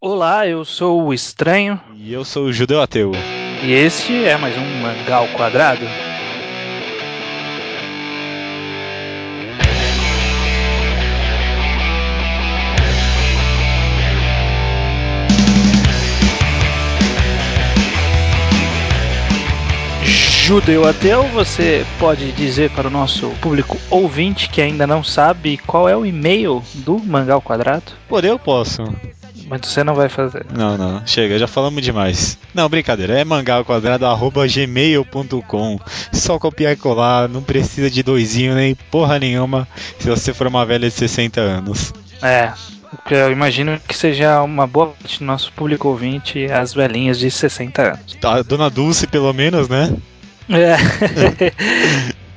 Olá, eu sou o Estranho. E eu sou o Judeu Ateu. E este é mais um Mangá ao Quadrado. Judeu Ateu, você pode dizer para o nosso público ouvinte que ainda não sabe qual é o e-mail do Mangá ao Quadrado? Por eu posso. Mas você não vai fazer. Não, não, chega, já falamos demais. Não, brincadeira, é mangalquadrado.gmail.com. Só copiar e colar, não precisa de doisinho nem porra nenhuma se você for uma velha de 60 anos. É, eu imagino que seja uma boa parte do nosso público ouvinte as velhinhas de 60 anos. A dona Dulce, pelo menos, né? É.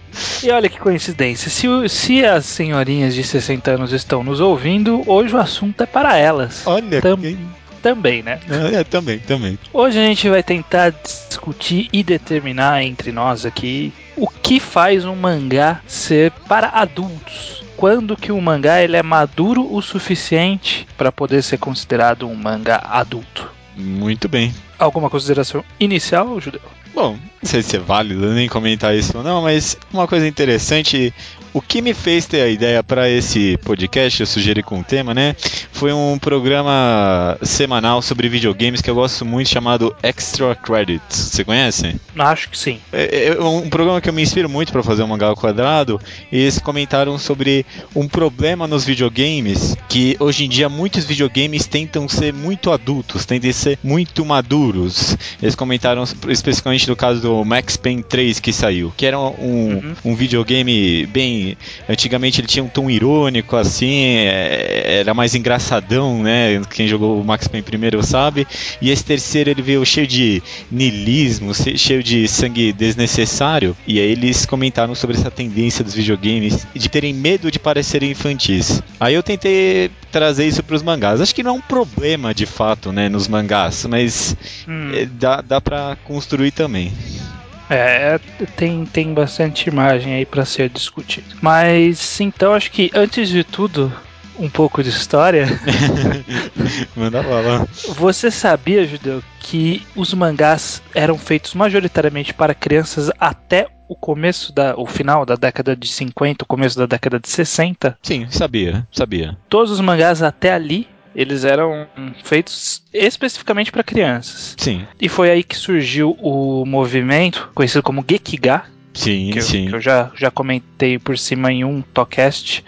e olha que coincidência, se, se as senhorinhas de 60 anos estão nos ouvindo, hoje o assunto é para elas. Olha, Tam- que- Também, né? é, também, também. Hoje a gente vai tentar discutir e determinar entre nós aqui o que faz um mangá ser para adultos. Quando que o mangá ele é maduro o suficiente para poder ser considerado um mangá adulto? Muito bem. Alguma consideração inicial, Judeu? Bom, não sei se é válido nem comentar isso ou não, mas uma coisa interessante, o que me fez ter a ideia para esse podcast, eu sugeri com o tema, né? Foi um programa semanal sobre videogames que eu gosto muito chamado Extra Credits. Você conhece? Acho que sim. É, é um programa que eu me inspiro muito para fazer o mangá ao quadrado. E eles comentaram sobre um problema nos videogames que hoje em dia muitos videogames tentam ser muito adultos, tentam ser muito maduros. Eles comentaram especificamente do caso do Max Payne 3 que saiu, que era um, Uhum. um videogame bem. Antigamente ele tinha um tom irônico assim, é, era mais engraçadão, né? Quem jogou o Max Payne primeiro sabe. E esse terceiro ele veio cheio de niilismo, se- cheio de sangue desnecessário. E aí eles comentaram sobre essa tendência dos videogames de terem medo de parecerem infantis. Aí eu tentei trazer isso para os mangás. Acho que não é um problema de fato, né, nos mangás, mas Hum. é, dá, dá para construir também. É, tem, tem bastante imagem aí pra ser discutido. Mas então acho que antes de tudo, um pouco de história. Manda bala. Você sabia, Judeu, que os mangás eram feitos majoritariamente para crianças até o começo da, o final da década de 50, o começo da década de 60? Sim, sabia, sabia. Todos os mangás até ali eles eram feitos especificamente para crianças. Sim, E foi aí que surgiu o movimento conhecido como Gekiga, sim, que, eu, sim. que eu já, já comentei por cima em um Tocast,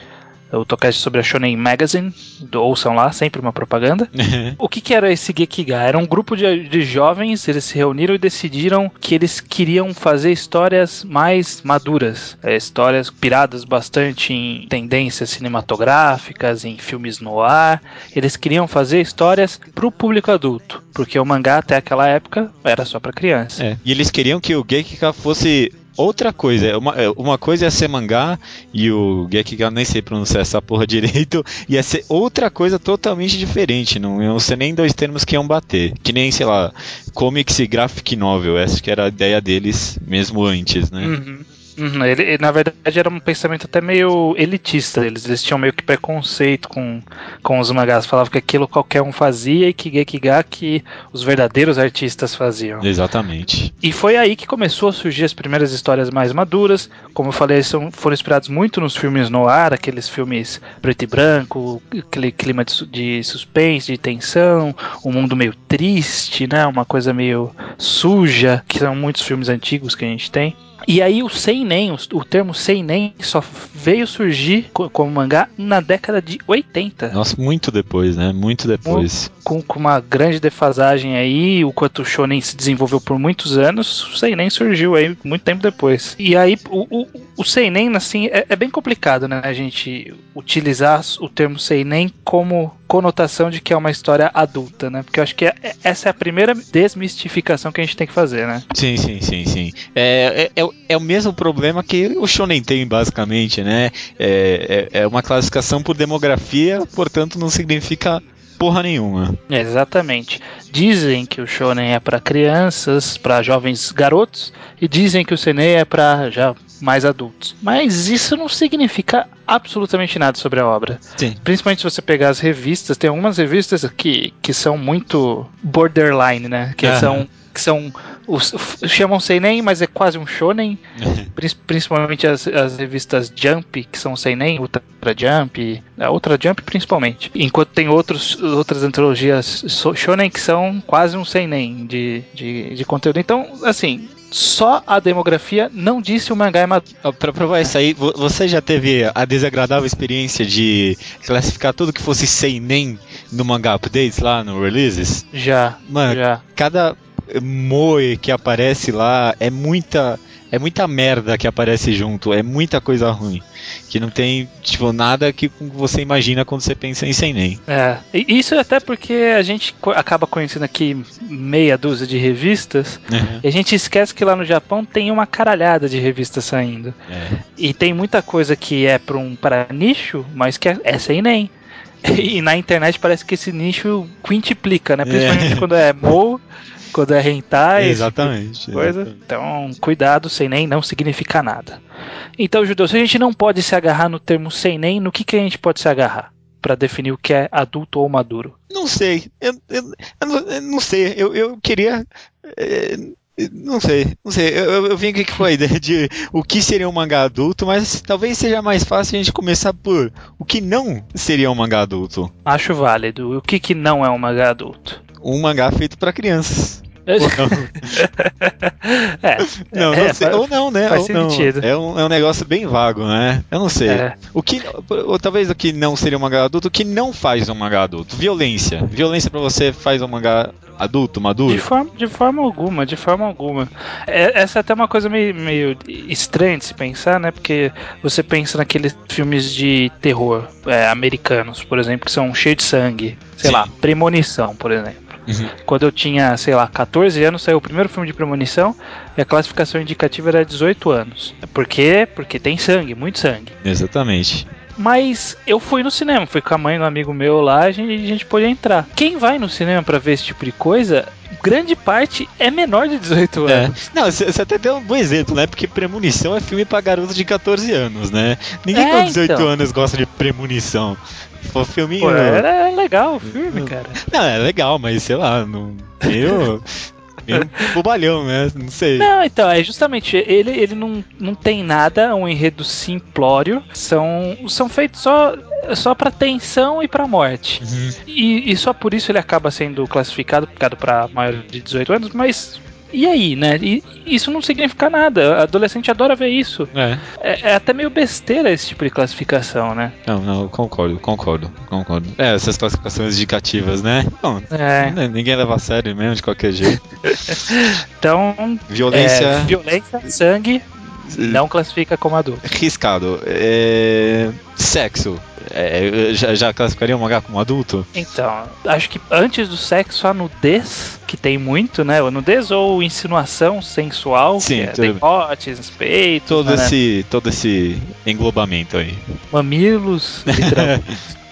o Tocast sobre a Shonen Magazine, do, ouçam lá, sempre uma propaganda. O que, que era esse Gekiga? Era um grupo de, de jovens, eles se reuniram e decidiram que eles queriam fazer histórias mais maduras, é, histórias piradas bastante em tendências cinematográficas, em filmes no ar. Eles queriam fazer histórias para o público adulto, porque o mangá até aquela época era só para criança. É. E eles queriam que o Gekika fosse outra coisa. Uma, é, uma coisa ia ser mangá e o Gekika, nem sei pronunciar essa porra direito, ia ser outra coisa totalmente diferente. Não iam ser nem dois termos que iam bater. Que nem, sei lá, comics e graphic novel. Essa que era a ideia deles mesmo antes, né? Uhum. Uhum, ele, ele, na verdade era um pensamento até meio elitista deles. Eles tinham meio que preconceito com, com os mangás. Falavam que aquilo qualquer um fazia e que Gekiga que os verdadeiros artistas faziam. Exatamente. E foi aí que começou a surgir as primeiras histórias mais maduras. Como eu falei, são, foram inspirados muito nos filmes no ar, aqueles filmes preto e branco, aquele clima de, de suspense, de tensão, um mundo meio triste, né? Uma coisa meio suja, que são muitos filmes antigos que a gente tem. E aí o seinen, o, o termo seinen só veio surgir co- como mangá na década de 80. Nossa, muito depois, né? Muito depois. Com, com uma grande defasagem aí, o quanto o shonen se desenvolveu por muitos anos, o seinen surgiu aí muito tempo depois. E aí o, o, o seinen, assim, é, é bem complicado, né? A gente utilizar o termo seinen como conotação de que é uma história adulta, né? Porque eu acho que é- é- essa é a primeira desmistificação que a gente tem que fazer, né? Sim, sim, sim, sim. É, é, é, é o mesmo problema que o Shonen tem, basicamente, né? É, é, é uma classificação por demografia, portanto não significa porra nenhuma. Exatamente. Dizem que o shonen é para crianças, para jovens garotos, e dizem que o seinen é para já mais adultos. Mas isso não significa absolutamente nada sobre a obra. Sim. Principalmente se você pegar as revistas, tem algumas revistas que, que são muito borderline, né? Que Aham. são que são os, chamam seinen, mas é quase um shonen, Prin- principalmente as, as revistas Jump, que são seinen, Ultra Jump, a Ultra Jump principalmente. Enquanto tem outros, outras antologias shonen que são quase um seinen de, de, de conteúdo. Então, assim, só a demografia não disse o mangá é maduro. Pra provar isso aí, vo- você já teve a desagradável experiência de classificar tudo que fosse seinen no manga updates lá no releases? Já, Mano, já. cada moe que aparece lá é muita é muita merda que aparece junto, é muita coisa ruim. Que não tem, tipo, nada que você imagina quando você pensa em seinen. É, e isso até porque a gente acaba conhecendo aqui meia dúzia de revistas e a gente esquece que lá no Japão tem uma caralhada de revistas saindo. É. E tem muita coisa que é para um para nicho, mas que é, é sem nem. E na internet parece que esse nicho quintuplica, né? Principalmente É. quando é Mo, quando é Hentai, esse tipo Exatamente. coisa. exatamente. Então, cuidado, sem nem não significa nada. Então, Judeu, se a gente não pode se agarrar no termo sem nem, no que, que a gente pode se agarrar? Pra definir o que é adulto ou maduro. Não sei. Eu, eu- eu não, sei. Eu, eu queria. é, não sei, não sei. Eu, eu, eu vim aqui com a ideia de o que seria um mangá adulto, mas talvez seja mais fácil a gente começar por o que não seria um mangá adulto. Acho válido. O que, que não é um mangá adulto? Um mangá feito pra crianças. Ou não, é, não, é, não sei. faz- Ou não, né? faz Ou não. sentido. É um, é um negócio bem vago, né? Eu não sei. é. O que, ou talvez o que não seria um mangá adulto, o que não faz um mangá adulto? Violência. Violência pra você faz um mangá adulto, maduro? De forma, de forma alguma, de forma alguma. É- essa é até uma coisa meio, meio estranha de se pensar, né? Porque você pensa naqueles filmes de terror é, americanos, por exemplo, que são cheios de sangue. Sei Sim. lá, Premonição, por exemplo. Uhum. Quando eu tinha, sei lá, 14 anos, saiu o primeiro filme de premonição e a classificação indicativa era 18 anos. Por quê? Porque tem sangue, muito sangue. Exatamente. Mas eu fui no cinema, fui com a mãe do amigo meu lá, a gente, a gente pôde entrar. Quem vai no cinema pra ver esse tipo de coisa, grande parte é menor de 18 É. anos. Não, você até deu um bom exemplo, né? Porque Premonição é filme pra garotos de 14 anos, né? Ninguém É, com 18 então. anos gosta de Premonição. Foi filminho. Pô, era legal o filme, Hum. cara. Não, é legal, mas sei lá, não. Meio. meio bobalhão, né? Não sei. Não, então, é justamente, ele, ele não, não tem nada, um enredo simplório, são, são feitos só, só pra tensão e pra morte. Uhum. E, e só por isso ele acaba sendo classificado, classificado para maior de 18 anos, mas e aí, né? E isso não significa nada. Adolescente adora ver isso. É. É, é até meio besteira esse tipo de classificação, né? Não, não, eu concordo, concordo, concordo. É, essas classificações indicativas, né? Bom, É, né, ninguém leva a sério mesmo, de qualquer jeito. então, Violência. é, violência, sangue, não classifica como adulto. Riscado. É... Sexo. É, já, já classificaria um mangá como adulto? Então, acho que antes do sexo, a nudez, que tem muito, né? A nudez ou insinuação sensual, Sim, é decotes, peitos, Todo né? esse, todo esse englobamento aí. mamilos, literalmente.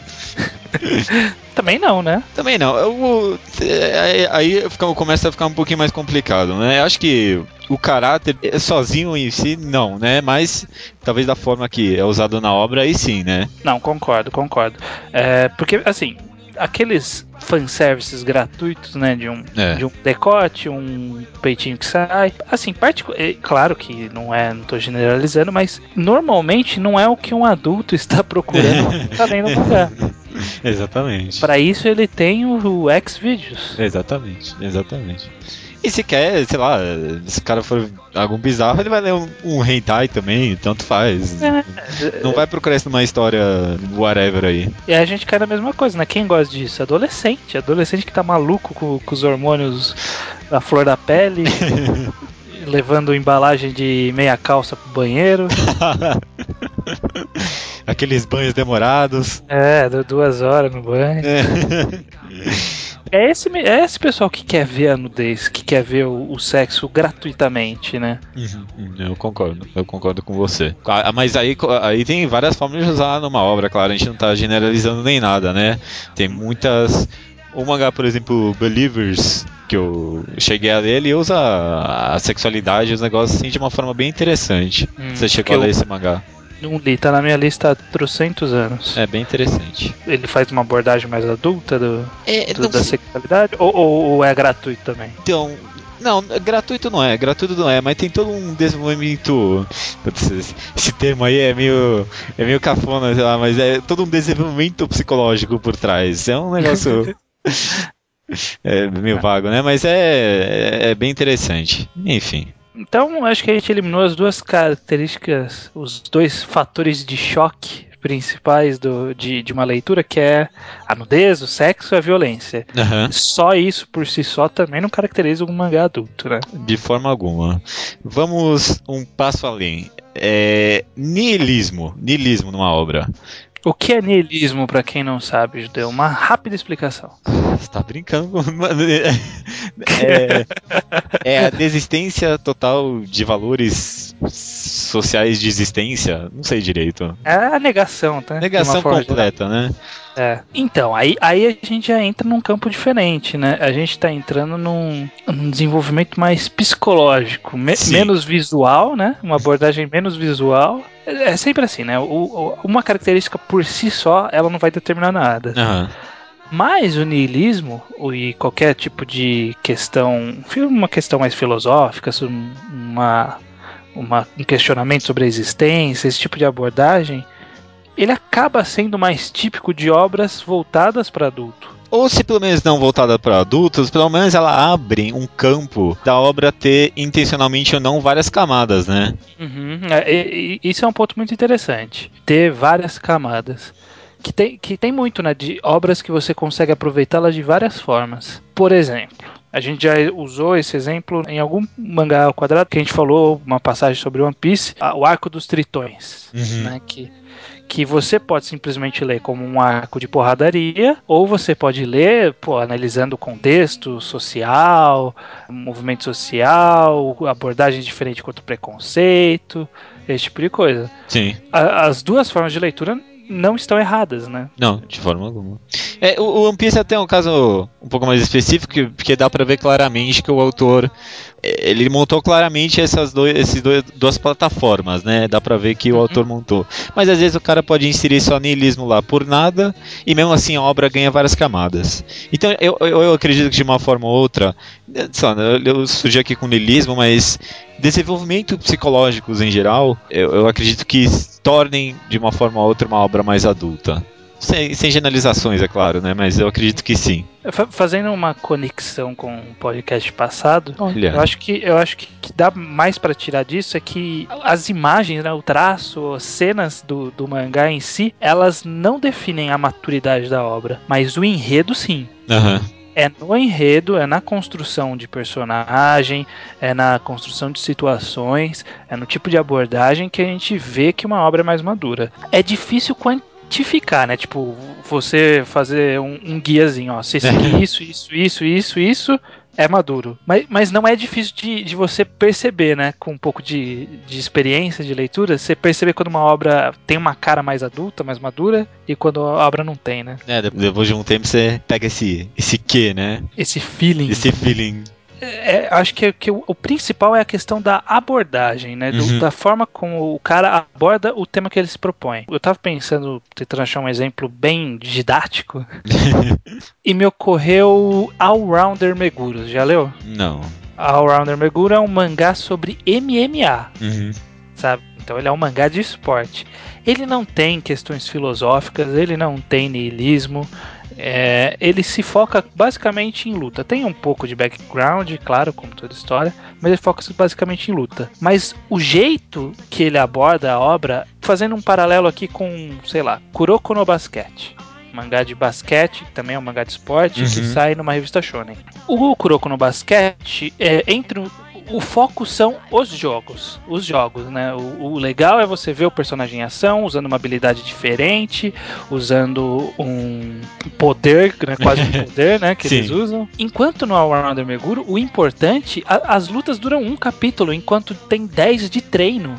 Também não, né? Também não. Eu, é, aí fica- começa a ficar um pouquinho mais complicado, né? Eu acho que o caráter é, sozinho em si, não, né? Mas talvez da forma que é usado na obra, aí sim, né? Não, concordo, concordo. É, porque, assim, aqueles fanservices gratuitos, né? De um, É. de um decote, um peitinho que sai. Assim, particu- é, claro que não é, não tô generalizando, mas normalmente não é o que um adulto está procurando quando tá um mangá. Exatamente. Para isso ele tem o, o Xvideos. Exatamente, exatamente. E se quer, sei lá, se o cara for algum bizarro, ele vai ler um, um hentai também, tanto faz. É, Não vai procurar isso numa história whatever aí. E a gente cai na mesma coisa, né? Quem gosta disso? Adolescente. Adolescente que tá maluco com, com os hormônios da flor da pele, levando embalagem de meia calça pro banheiro. Aqueles banhos demorados. É, duas horas no banho. É esse, me- é esse pessoal que quer ver a nudez, que quer ver o, o sexo gratuitamente, né? Uhum, Eu concordo, eu concordo com você. Ah, Mas aí, aí tem várias formas de usar numa obra, claro, a gente não tá generalizando nem nada, né? Tem muitas O mangá, por exemplo, Believers, que eu cheguei a ler, ele usa a sexualidade, os negócios assim de uma forma bem interessante. Hum, Você chegou a ler esse mangá? Não li, tá na minha lista há trocentos anos. É bem interessante. Ele faz uma abordagem mais adulta do, É, do- da sexualidade? Ou, ou- ou é gratuito também? Então, não, gratuito não é, gratuito não é, mas tem todo um desenvolvimento. Putz, esse- Esse termo aí é meio. é meio cafona, sei lá, mas é todo um desenvolvimento psicológico por trás. É um negócio. é meio vago, né? Mas é, é, é bem interessante. Enfim. Então, acho que a gente eliminou as duas características, os dois fatores de choque principais do, de, de uma leitura, que é a nudez, o sexo e a violência. Aham. Só isso por si só também não caracteriza um mangá adulto, né? De forma alguma. Vamos um passo além. É, niilismo. Niilismo numa obra. O que é niilismo, pra quem não sabe, Judeu? Uma rápida explicação. Você tá brincando é, é a desistência total de valores sociais de existência. Não sei direito. É a negação, tá? Negação completa, né? É. Então, aí, aí a gente já entra num campo diferente, né? A gente tá entrando num, num desenvolvimento mais psicológico, me- menos visual, né? Uma abordagem menos visual. É é sempre assim, né? O- o- uma característica por si só, ela não vai determinar nada. Aham. Mas o niilismo e qualquer tipo de questão, uma questão mais filosófica, uma, uma, um questionamento sobre a existência, esse tipo de abordagem, ele acaba sendo mais típico de obras voltadas para adulto. Ou se pelo menos não voltada para adultos, pelo menos ela abre um campo da obra ter intencionalmente ou não várias camadas, né? Uhum, é, e- e- isso é um ponto muito interessante. Ter várias camadas. Que tem, que tem muito, né? De obras que você consegue aproveitá-las de várias formas. Por exemplo, a gente já usou esse exemplo em algum mangá ao quadrado que a gente falou, uma passagem sobre One Piece, o arco dos tritões. Uhum. Né, que, que você pode simplesmente ler como um arco de porradaria, ou você pode ler pô, analisando o contexto social, movimento social, abordagem diferente contra o preconceito, esse tipo de coisa. Sim. A- as duas formas de leitura não estão erradas, né? Não, de forma alguma. É, o, o One Piece até é um caso um pouco mais específico, que- porque dá pra ver claramente que o autor é, ele montou claramente essas dois, esses dois, duas plataformas, né? Dá pra ver que o Uhum. autor montou. Mas às vezes o cara pode inserir só niilismo lá por nada, e mesmo assim a obra ganha várias camadas. Então eu, eu, eu acredito que de uma forma ou outra, eh, só, eu, eu surgi aqui com niilismo, mas desenvolvimento psicológicos em geral, eu, eu acredito que tornem de uma forma ou outra uma obra mais adulta. Sem, sem generalizações, é claro, né? Mas eu acredito que sim. Fa- Fazendo uma conexão com o podcast passado, Olha. Eu acho que eu acho que, que dá mais pra tirar disso é que as imagens, né, o traço, as cenas do, do mangá em si, elas não definem a maturidade da obra, mas o enredo sim. Aham. É no enredo, é na construção de personagem, é na construção de situações, é no tipo de abordagem que a gente vê que uma obra é mais madura. É difícil quantificar, né? Tipo, você fazer um, um guiazinho, ó. Se seguir isso, isso, isso, isso, isso, é maduro. Mas, mas não é difícil de, de você perceber, né? Com um pouco de, de experiência de leitura, você perceber quando uma obra tem uma cara mais adulta, mais madura, e quando a obra não tem, né? É, de- depois de um tempo você pega esse, esse quê, né? Esse feeling. Esse feeling. É, acho que, que o, o principal é a questão da abordagem, né? Do- Uhum. Da forma como o cara aborda o tema que ele se propõe. Eu tava pensando, tentando achar um exemplo bem didático, e me ocorreu Allrounder Meguro. Já leu? Não. Allrounder Meguro é um mangá sobre MMA, Uhum. sabe? Então ele é um mangá de esporte. Ele não tem questões filosóficas, ele não tem niilismo. É, ele se foca basicamente em luta. Tem um pouco de background, claro, como toda história, mas ele foca basicamente em luta. Mas o jeito que ele aborda a obra, fazendo um paralelo aqui com, sei lá, Kuroko no Basquete. Mangá de basquete, que também é um mangá de esporte, que Uhum. sai numa revista shonen. O Kuroko no Basquete, é, entre o, foco são os jogos. Os jogos, né? O, o legal é você ver o personagem em ação, usando uma habilidade diferente, usando um poder, né? quase um poder, né? Que Sim. eles usam. Enquanto no All Rounder Meguro, o importante, a- as lutas duram um capítulo, enquanto tem 10 de treino.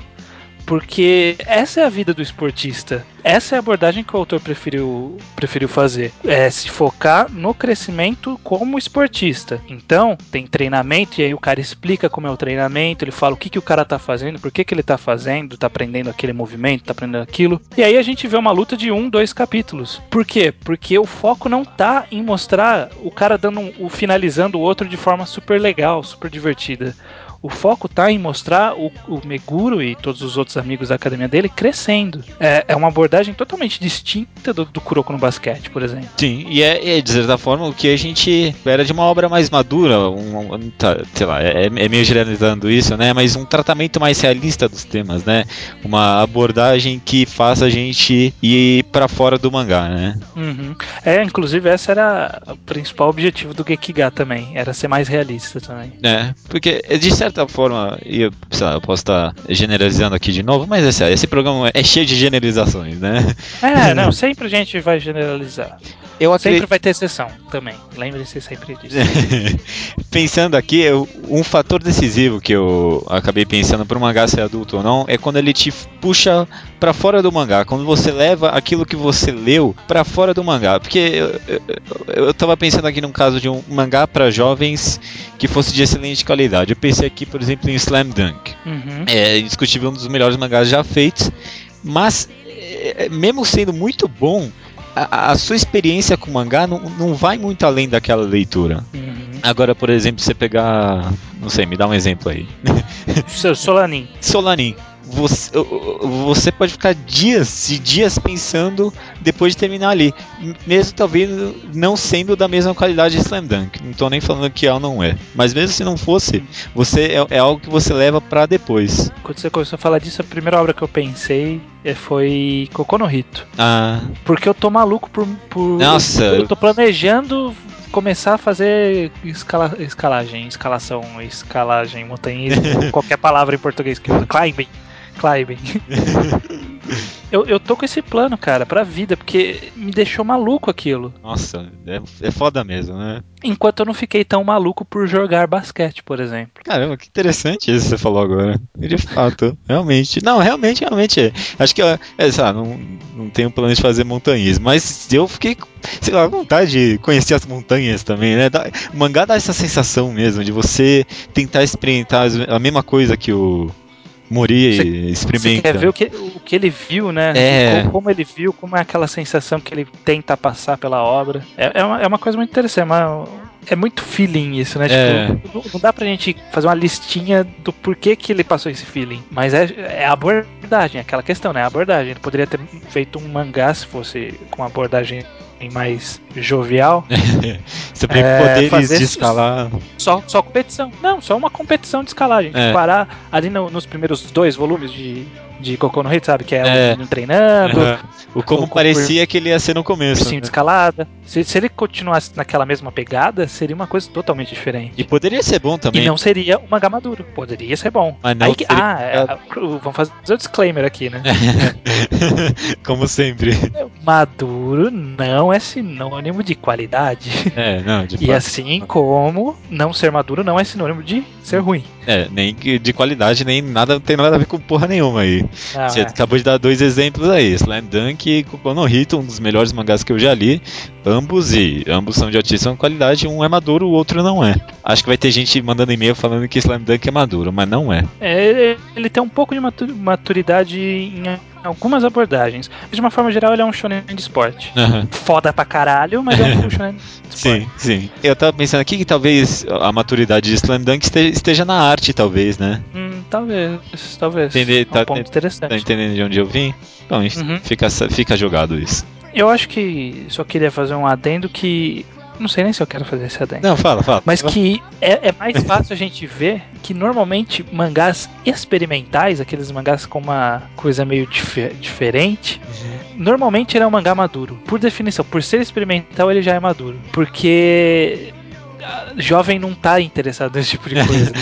Porque essa é a vida do esportista. Essa é a abordagem que o autor preferiu, preferiu fazer. É se focar no crescimento como esportista. Então, tem treinamento, e aí o cara explica como é o treinamento, ele fala o que, que o cara tá fazendo, por que, que ele tá fazendo, tá aprendendo aquele movimento, tá aprendendo aquilo. E aí a gente vê uma luta de um, dois capítulos. Por quê? Porque o foco não tá em mostrar o cara dando um, o finalizando o outro de forma super legal, super divertida. O foco tá em mostrar o, o Meguro e todos os outros amigos da academia dele crescendo. É, é uma abordagem totalmente distinta do, do Kuroko no basquete, por exemplo. Sim, e é, é, de certa forma, o que a gente espera de uma obra mais madura, um, um, tá, sei lá, é, é, meio generalizando isso, né? Mas um tratamento mais realista dos temas, né? Uma abordagem que faça a gente ir para fora do mangá, né? Uhum. É, inclusive, esse era o principal objetivo do Gekiga também, era ser mais realista também. É, porque de certa certa forma, e eu, lá, eu posso estar generalizando aqui de novo, mas esse, esse programa é cheio de generalizações, né? É, não, sempre a gente vai generalizar. Eu acredito... Sempre vai ter exceção também. Lembre-se sempre disso. pensando aqui, um fator decisivo que eu acabei pensando para o mangá ser adulto ou não é quando ele te puxa para fora do mangá, quando você leva aquilo que você leu para fora do mangá. Porque eu, eu, eu tava pensando aqui num caso de um mangá para jovens que fosse de excelente qualidade. Eu pensei aqui, por exemplo, em Slam Dunk. Uhum. É indiscutível um dos melhores mangás já feitos, mas é, mesmo sendo muito bom, a, a, sua experiência com mangá não, não vai muito além daquela leitura. Uhum. Agora, por exemplo, você pegar. Não sei, me dá um exemplo aí. Solanin. Solanin você, você pode ficar dias e dias pensando depois de terminar ali. Mesmo talvez não sendo da mesma qualidade de Slam Dunk. Não tô nem falando que é ou não é. Mas mesmo se não fosse, você é, é algo que você leva para depois. Quando você começou a falar disso, a primeira obra que eu pensei é, foi Kokono Hito. Ah. Porque eu tô maluco por. por Nossa! Eu tô planejando começar a fazer escala, escalagem, escalação, escalagem, montanhismo, qualquer palavra em português que climbing. Climbing. eu, eu tô com esse plano, cara, pra vida, porque me deixou maluco aquilo. Nossa, é, é foda mesmo, né? Enquanto eu não fiquei tão maluco por jogar basquete, por exemplo. Caramba, que interessante isso que você falou agora. De fato, realmente. Não, realmente, realmente é. Acho que, é, sei lá, não, não tenho plano de fazer montanhismo, mas eu fiquei, sei lá, vontade de conhecer as montanhas também, né? o mangá dá essa sensação mesmo de você tentar experimentar a mesma coisa que o Mori cê, experimenta. Você quer ver o que, o que ele viu, né? É. Como, como, ele viu, como é aquela sensação que ele tenta passar pela obra. É, é, uma, é uma coisa muito interessante, é, uma, é muito feeling isso, né? É. Tipo, não, não, dá pra gente fazer uma listinha do porquê que ele passou esse feeling. Mas é, é a abordagem, aquela questão, né? A abordagem. Ele poderia ter feito um mangá se fosse com abordagem mais jovial. Você tem é, poderes de escalar. Só, só competição. Não, só uma competição de escalagem. É. Parar ali no, nos primeiros dois volumes de de Cocô no Hit, sabe? Que é, é. o treinando. Uhum. O como o parecia que ele ia ser no começo. Né? de escalada. Se, se, ele continuasse naquela mesma pegada, seria uma coisa totalmente diferente. E poderia ser bom também. E não seria uma Gamaduro. Poderia ser bom. Mas não Aí, seria... Ah, é, vamos fazer o disclaimer aqui, né? como sempre. Maduro não é sinônimo de qualidade. É, não, de E fato. assim como não ser maduro não é sinônimo de ser ruim. É, nem de qualidade, nem nada, tem nada a ver com porra nenhuma aí. Ah, Você é. acabou de dar dois exemplos aí, Slam Dunk e Kokono Hito, um dos melhores mangás que eu já li. Ambos e ambos são de altíssima qualidade, um é maduro, o outro não é. Acho que vai ter gente mandando e-mail falando que Slam Dunk é maduro, mas não é. É, ele tem um pouco de maturidade em algumas abordagens. De uma forma geral, ele é um shonen de esporte. Uhum. Foda pra caralho, mas é um shonen de esporte. Sim, sim. Eu tava pensando aqui que talvez a maturidade de Slam Dunk esteja na arte, talvez, né? Hum, talvez, talvez. Entender, é um tá, ponto interessante. Tá entendendo de onde eu vim? Bom, uhum. fica, fica jogado isso. Eu acho que só queria fazer um adendo que não sei nem se eu quero fazer esse adendo. Não, fala, fala. Mas que é, é mais fácil a gente ver que normalmente mangás experimentais, aqueles mangás com uma coisa meio dif diferente, uhum. normalmente ele é um mangá maduro. Por definição, por ser experimental, ele já é maduro. Porque jovem não tá interessado nesse tipo de coisa.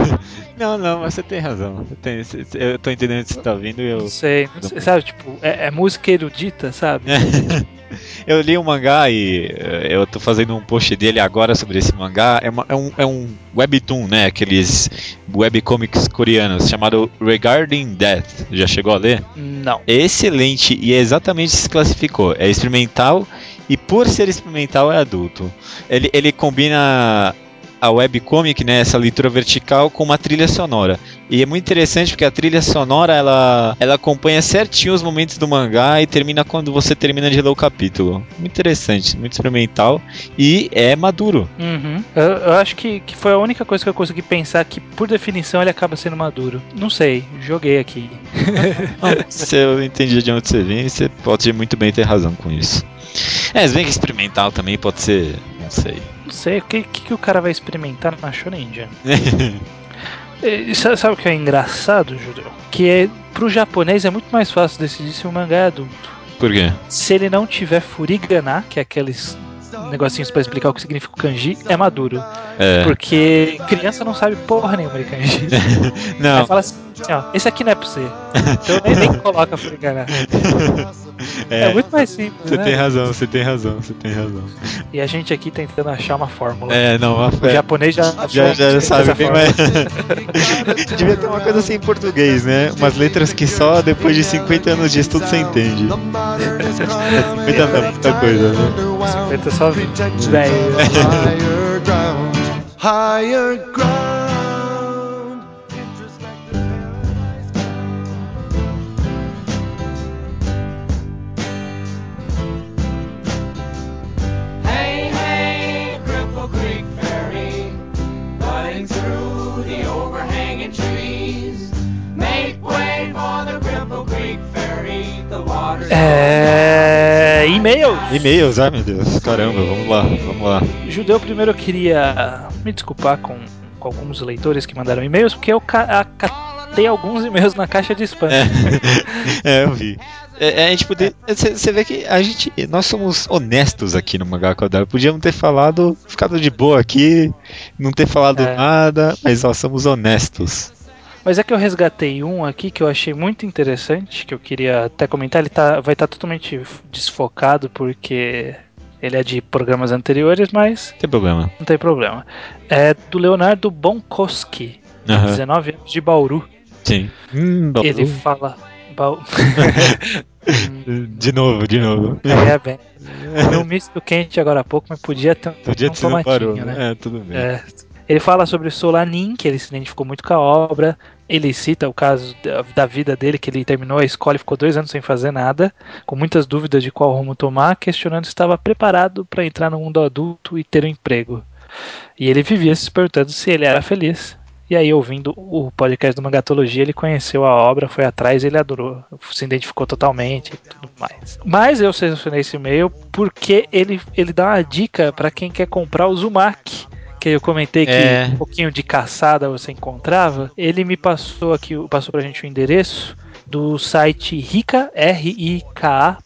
não, não, mas você tem razão. Eu, tenho, eu tô entendendo o que você tá ouvindo eu. Não sei, não sei sabe, tipo, é, é música erudita, sabe? eu li um mangá e eh, eu tô fazendo um post dele agora sobre esse mangá. É, uma, é, um, é um webtoon, né? Aqueles webcomics coreanos chamado Regarding Death. Já chegou a ler? Não. É excelente e é exatamente se classificou. É experimental e por ser experimental é adulto. Ele, ele combina a webcomic, né, essa leitura vertical, com uma trilha sonora. E é muito interessante porque a trilha sonora ela, ela acompanha certinho os momentos do mangá e termina quando você termina de ler o capítulo. Muito interessante, muito experimental e é maduro. Uhum. Eu, eu, acho que, que foi a única coisa que eu consegui pensar que, por definição, ele acaba sendo maduro. Não sei, joguei aqui. se eu entendi de onde você vem, você pode muito bem ter razão com isso. É, se bem que experimental também pode ser, não sei. Não sei, o que, que, que o cara vai experimentar na Shonen Jam? sabe o que é engraçado, Judeu? Que é, pro japonês é muito mais fácil decidir se o mangá é adulto. Por quê? Se ele não tiver furigana, que é aqueles negocinhos para explicar o que significa o kanji, é maduro. É. Porque criança não sabe porra nenhuma de kanji. não. Aí fala assim, ó, esse aqui não é pra você. Então nem, nem coloca furigana. É, é, muito mais simples. Você né? tem razão, você tem razão, você tem razão. E a gente aqui tentando achar uma fórmula. É, não, uma O japonês já já, já sabe bem mais. Devia ter uma coisa assim em português, né? Umas letras que só depois de 50 anos de estudo você entende. 50 não, muita coisa, né? 50 só velho. Higher ground. É. E-mails. E-mails, ai meu Deus. Caramba, vamos lá, vamos lá. Judeu, primeiro eu queria me desculpar com, com alguns leitores que mandaram e-mails, porque eu catei alguns e-mails na caixa de spam. É, é eu vi. É, é a gente poder. Você vê que a gente. Nós somos honestos aqui no Mangá Quadrado. Podíamos ter falado, ficado de boa aqui, não ter falado é. nada, mas nós somos honestos. Mas é que eu resgatei um aqui que eu achei muito interessante, que eu queria até comentar. Ele tá, vai estar tá totalmente desfocado porque ele é de programas anteriores, mas. Tem problema. Não tem problema. É do Leonardo Bonkoski, uhum. 19 anos, de Bauru. Sim. Hum, ele fala. de novo, de novo. É, bem. Um misto quente agora há pouco, mas podia ter, podia um ter tomatinho, né? É, tudo bem. É, ele fala sobre Solanin, que ele se identificou muito com a obra. Ele cita o caso da, vida dele, que ele terminou a escola e ficou dois anos sem fazer nada, com muitas dúvidas de qual rumo tomar, questionando se estava preparado para entrar no mundo adulto e ter um emprego. E ele vivia se perguntando se ele era feliz. E aí, ouvindo o podcast do Mangatologia, ele conheceu a obra, foi atrás, ele adorou, se identificou totalmente e tudo mais. Mas eu selecionei esse e-mail porque ele, ele dá uma dica para quem quer comprar o Zumak que eu comentei que é. um pouquinho de caçada você encontrava, ele me passou aqui, passou pra gente o endereço do site rica, R-I-K-A.com.br,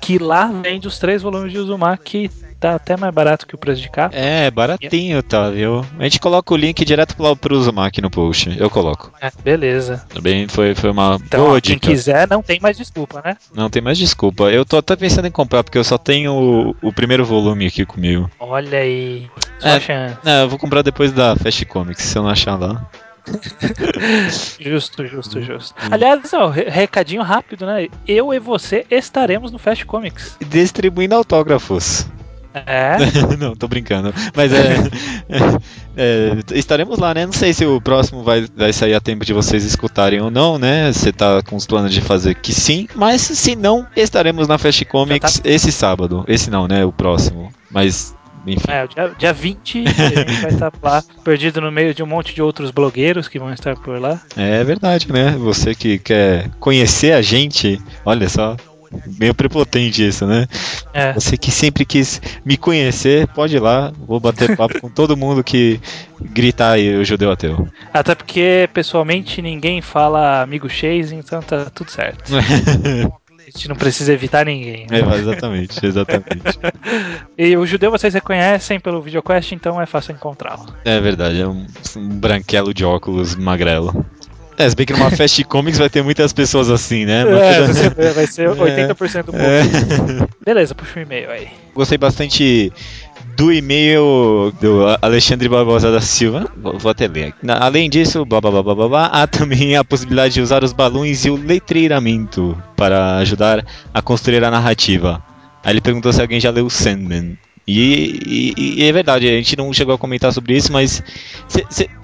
que lá vende os três volumes de Uzumaki tá até mais barato que o preço de cá. É, baratinho, tá, viu? A gente coloca o link direto pro, pro Uzumaki no post. Eu coloco. É, beleza. Também foi, foi uma então, boa quem dica. quiser, não tem mais desculpa, né? Não tem mais desculpa. Eu tô até pensando em comprar, porque eu só tenho o, o primeiro volume aqui comigo. Olha aí. É, é, eu vou comprar depois da Fast Comics, se eu não achar lá. justo, justo, justo. Aliás, ó, recadinho rápido, né? Eu e você estaremos no Fast Comics. Distribuindo autógrafos. É? não, tô brincando. Mas é, é, Estaremos lá, né? Não sei se o próximo vai, vai sair a tempo de vocês escutarem ou não, né? Você tá com os planos de fazer que sim. Mas se não, estaremos na Fast Comics tá... esse sábado. Esse não, né? O próximo. Mas enfim. É, dia, dia 20 a gente vai estar lá, perdido no meio de um monte de outros blogueiros que vão estar por lá. É verdade, né? Você que quer conhecer a gente, olha só, meio prepotente isso, né? É. Você que sempre quis me conhecer, pode ir lá, vou bater papo com todo mundo que gritar aí o judeu ateu. Até porque pessoalmente ninguém fala amigo Chase, então tá tudo certo. A gente não precisa evitar ninguém. Né? É, exatamente, exatamente. e o judeu vocês reconhecem pelo VideoQuest, então é fácil encontrá-lo. É verdade, é um, um branquelo de óculos magrelo. É, se bem que numa Fast Comics vai ter muitas pessoas assim, né? É, vai ser 80% do é. público. É. Beleza, puxa o e-mail aí. Gostei bastante do e-mail do Alexandre Barbosa da Silva. Vou até ler. Além disso, blá, blá, blá, blá, blá, há também a possibilidade de usar os balões e o letreiramento para ajudar a construir a narrativa. Aí ele perguntou se alguém já leu Sandman. E, e, e, é verdade, a gente não chegou a comentar sobre isso, mas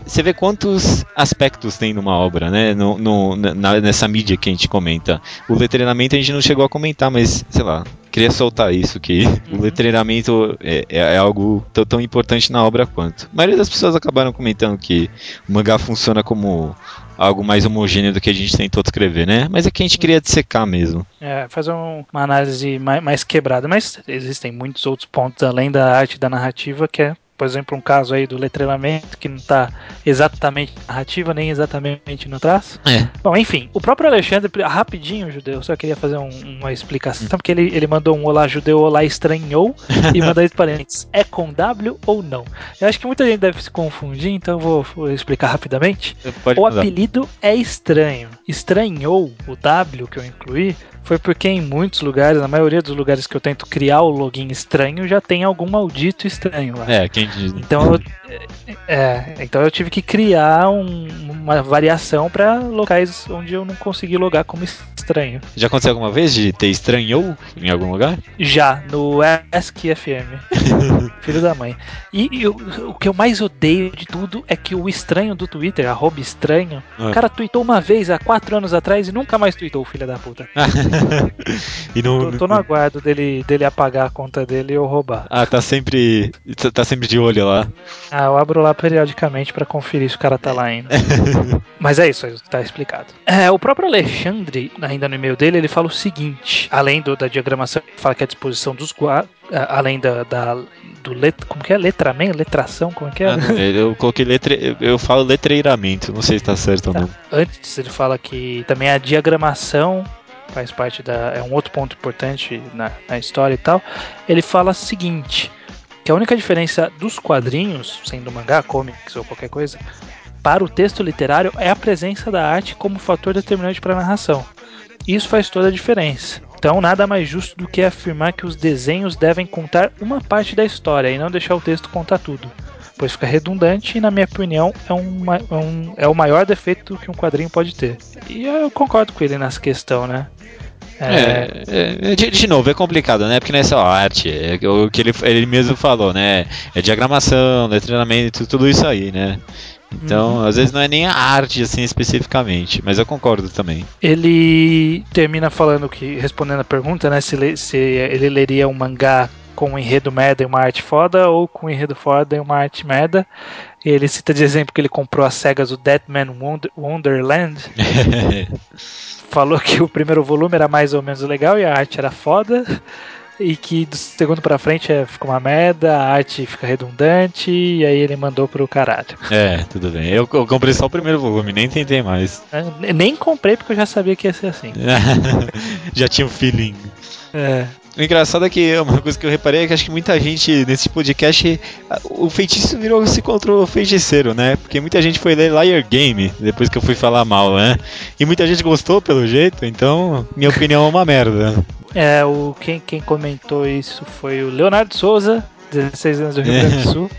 você vê quantos aspectos tem numa obra, né? No, no, na, nessa mídia que a gente comenta. O letreiramento a gente não chegou a comentar, mas sei lá, queria soltar isso, que uhum. o letreiramento é, é, é algo tão, tão, importante na obra quanto. A maioria das pessoas acabaram comentando que o mangá funciona como algo mais homogêneo do que a gente tentou descrever, né? Mas é que a gente queria dissecar mesmo. É, fazer um, uma análise mais, mais, quebrada. Mas existem muitos outros pontos além da arte da narrativa que é por exemplo, um caso aí do letreiramento que não está exatamente narrativa, nem exatamente no traço. É. Bom, enfim, o próprio Alexandre, rapidinho, judeu, só queria fazer um, uma explicação, porque ele, ele mandou um olá judeu, olá estranhou, e mandou entre parênteses, é com W ou não? Eu acho que muita gente deve se confundir, então eu vou, vou explicar rapidamente. o apelido é estranho. Estranhou, o W que eu incluí, foi porque em muitos lugares, na maioria dos lugares que eu tento criar o login estranho, já tem algum maldito estranho lá. É, quem diz. Então eu, é, então eu tive que criar um, uma variação para locais onde eu não consegui logar como estranho. Já aconteceu alguma vez de ter estranhou em algum lugar? Já, no Ask FM. Filho da mãe. E, e o, que eu mais odeio de tudo é que o estranho do Twitter, arroba estranho, ah. o cara tweetou uma vez há quatro anos atrás e nunca mais tweetou, filho da puta. e não, tô, tô no aguardo dele, dele apagar a conta dele e eu roubar. Ah, tá sempre. Tá sempre de olho lá. Ah, eu abro lá periodicamente para conferir se o cara tá lá ainda. Mas é isso, tá explicado. É, o próprio Alexandre, ainda no e-mail dele, ele fala o seguinte: além do, da diagramação, fala que é a disposição dos guardas, além da, da do let, como que é letramento, letração, como é que é? Ah, eu coloquei letre, eu falo letreiramento, não sei se tá certo tá. ou não. Antes ele fala que também a diagramação faz parte da. é um outro ponto importante na, na história e tal. Ele fala o seguinte: que a única diferença dos quadrinhos, sendo mangá, comics ou qualquer coisa, para o texto literário é a presença da arte como fator determinante para a narração. Isso faz toda a diferença. Então, nada mais justo do que afirmar que os desenhos devem contar uma parte da história e não deixar o texto contar tudo, pois fica redundante e, na minha opinião, é, uma, é, um, é o maior defeito que um quadrinho pode ter. E eu concordo com ele nessa questão, né? É, é, é, de, de, novo, é complicado, né? Porque não é só arte, é o que ele, ele mesmo falou, né? É diagramação, é treinamento, tudo isso aí, né? Então, uhum. às vezes não é nem a arte assim especificamente, mas eu concordo também. Ele termina falando que, respondendo a pergunta, né, se, se ele leria um mangá com um enredo merda e uma arte foda, ou com um enredo foda e uma arte merda. Ele cita de exemplo que ele comprou as cegas do Deadman Wonder, Wonderland. Falou que o primeiro volume era mais ou menos legal e a arte era foda e que do segundo para frente é, fica uma merda, a arte fica redundante, e aí ele mandou pro caralho. É, tudo bem. Eu, eu comprei só o primeiro volume, nem tentei mais. É, nem comprei porque eu já sabia que ia ser assim. já tinha um feeling. É. O engraçado é que uma coisa que eu reparei é que acho que muita gente nesse podcast. O feitiço virou-se contra o feiticeiro, né? Porque muita gente foi ler Liar Game depois que eu fui falar mal, né? E muita gente gostou pelo jeito, então minha opinião é uma merda. É, o, quem, quem comentou isso foi o Leonardo Souza, 16 anos do Rio Grande do Sul.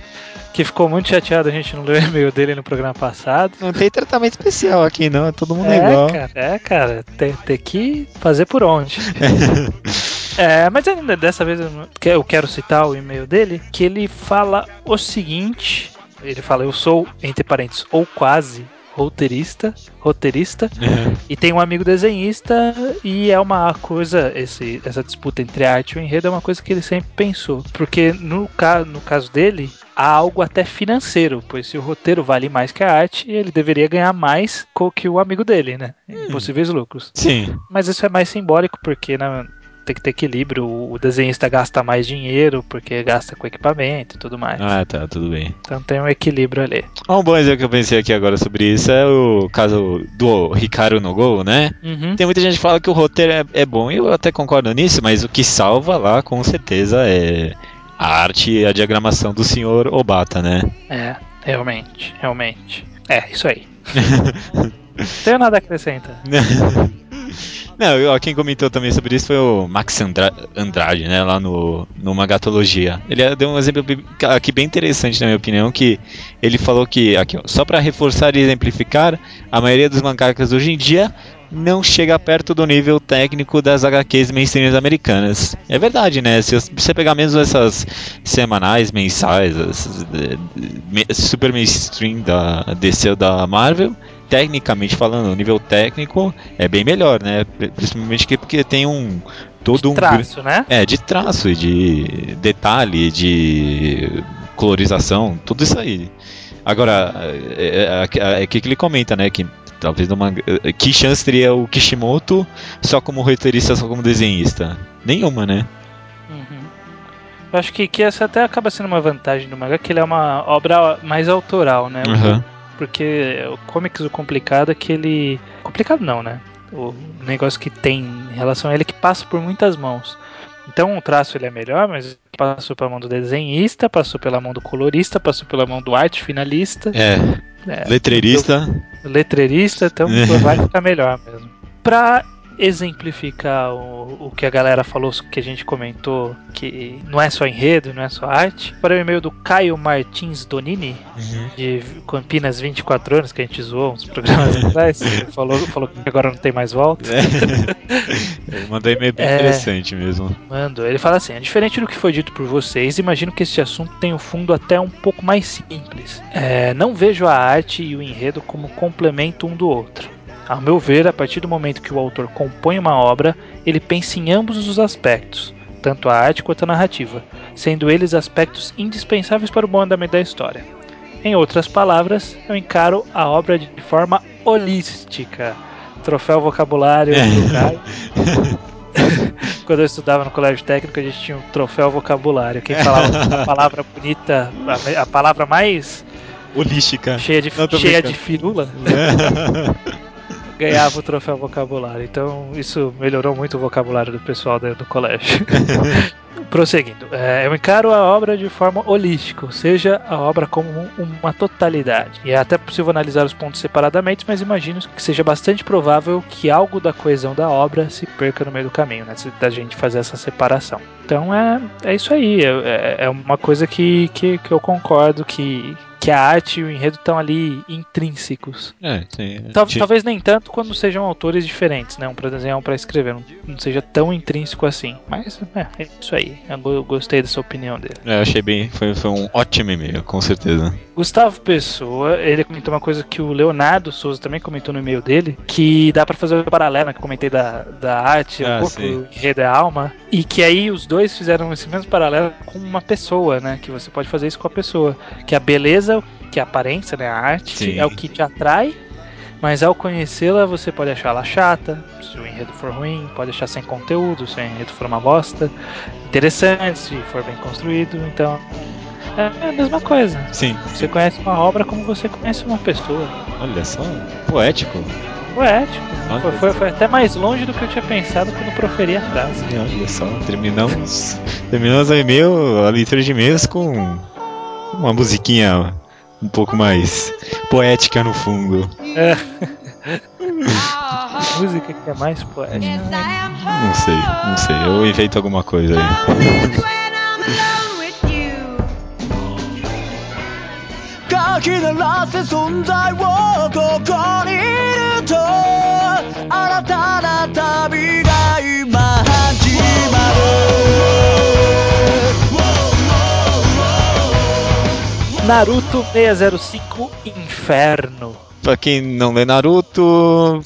que ficou muito chateado a gente não leu o e-mail dele no programa passado. Não tem tratamento especial aqui, não. É todo mundo é, igual. Cara, é, cara. Tem, tem que fazer por onde. é, mas dessa vez eu quero citar o e-mail dele, que ele fala o seguinte. Ele fala, eu sou, entre parênteses, ou quase roteirista, roteirista uhum. e tem um amigo desenhista e é uma coisa esse, essa disputa entre arte e o enredo é uma coisa que ele sempre pensou, porque no, ca, no caso dele há algo até financeiro, pois se o roteiro vale mais que a arte, ele deveria ganhar mais que o amigo dele, né? Em hum. possíveis lucros. Sim. Mas isso é mais simbólico porque na, tem que ter equilíbrio. O desenhista gasta mais dinheiro porque gasta com equipamento e tudo mais. Ah, tá, tudo bem. Então tem um equilíbrio ali. Um bom exemplo que eu pensei aqui agora sobre isso é o caso do Ricardo no Gol, né? Uhum. Tem muita gente que fala que o roteiro é, é bom e eu até concordo nisso, mas o que salva lá com certeza é a arte e a diagramação do senhor Obata, né? É, realmente, realmente. É, isso aí. Não tenho nada a acrescentar. Não, ó, quem comentou também sobre isso foi o Max Andra Andrade, né, lá no, no Magatologia. Ele deu um exemplo aqui bem interessante, na minha opinião, que ele falou que, aqui, ó, só para reforçar e exemplificar, a maioria dos mangakas hoje em dia não chega perto do nível técnico das HQs mainstream americanas. É verdade, né? Se você pegar mesmo essas semanais, mensais, super mainstream da DC da Marvel, tecnicamente falando, o nível técnico é bem melhor, né? Principalmente porque tem um todo de um traço, né? É, de traço, de detalhe, de colorização, tudo isso aí. Agora, é, é, é, é que ele comenta, né, que talvez numa que chance teria o Kishimoto só como roteirista, só como desenhista? Nenhuma, né? Uhum. Eu acho que, que essa até acaba sendo uma vantagem do manga, que ele é uma obra mais autoral, né? Uhum porque o comics o complicado é que ele. Complicado não, né? O negócio que tem em relação a ele é que passa por muitas mãos. Então o traço ele é melhor, mas passou pela mão do desenhista, passou pela mão do colorista, passou pela mão do arte finalista. É. é letreirista. Do, letreirista, então vai ficar melhor mesmo. Pra exemplificar o, o que a galera falou, que a gente comentou, que não é só enredo, não é só arte. Para o e-mail do Caio Martins Donini, uhum. de Campinas 24 anos, que a gente zoou uns programas atrás, falou, falou que agora não tem mais volta. É. Ele mandou e-mail bem é, interessante mesmo. Mando. Ele fala assim: é diferente do que foi dito por vocês, imagino que este assunto tem um fundo até um pouco mais simples. É, não vejo a arte e o enredo como complemento um do outro. Ao meu ver, a partir do momento que o autor compõe uma obra, ele pensa em ambos os aspectos, tanto a arte quanto a narrativa, sendo eles aspectos indispensáveis para o bom andamento da história. Em outras palavras, eu encaro a obra de forma holística. Troféu vocabulário do Caio. Quando eu estudava no colégio técnico, a gente tinha um troféu vocabulário. Quem falava a palavra bonita, a, a palavra mais holística, cheia de, cheia de firula. ganhava o troféu vocabulário. Então isso melhorou muito o vocabulário do pessoal do, do colégio. Prosseguindo, é, eu encaro a obra de forma holística, ou seja, a obra como uma totalidade. E é até possível analisar os pontos separadamente, mas imagino que seja bastante provável que algo da coesão da obra se perca no meio do caminho, né? Da gente fazer essa separação. Então é, é isso aí, é, é, é uma coisa que, que, que eu concordo que, que a arte e o enredo estão ali intrínsecos. É, sim. Tal, Talvez nem tanto quando sejam autores diferentes, né? Um para desenhar, um para escrever. Não, não, seja tão intrínseco assim. Mas é, é isso aí. Eu gostei dessa opinião dele. É, achei bem. Foi, foi um ótimo e-mail, com certeza. Gustavo Pessoa, ele comentou uma coisa que o Leonardo Souza também comentou no e-mail dele, que dá para fazer o paralelo, né, que eu comentei da, da arte, ah, o corpo, sim. o enredo é a alma, e que aí os dois fizeram esse mesmo paralelo com uma pessoa, né, que você pode fazer isso com a pessoa, que a beleza, que a aparência, né, a arte, sim. é o que te atrai, mas ao conhecê-la, você pode achá-la chata, se o enredo for ruim, pode achar sem conteúdo, se o enredo for uma bosta, interessante, se for bem construído, então é a mesma coisa. Sim. Você conhece uma obra como você conhece uma pessoa. Olha só, poético. Poético. Foi, foi, foi, até mais longe do que eu tinha pensado quando proferi a frase. Olha só, terminamos, terminamos a e-mail, a leitura de e-mails com uma musiquinha um pouco mais poética no fundo. É. Música que é mais poética. Não sei, não sei. Eu invento alguma coisa aí. Cause the last is on thy walk, oh, Naruto 605 Inferno Pra quem não lê Naruto,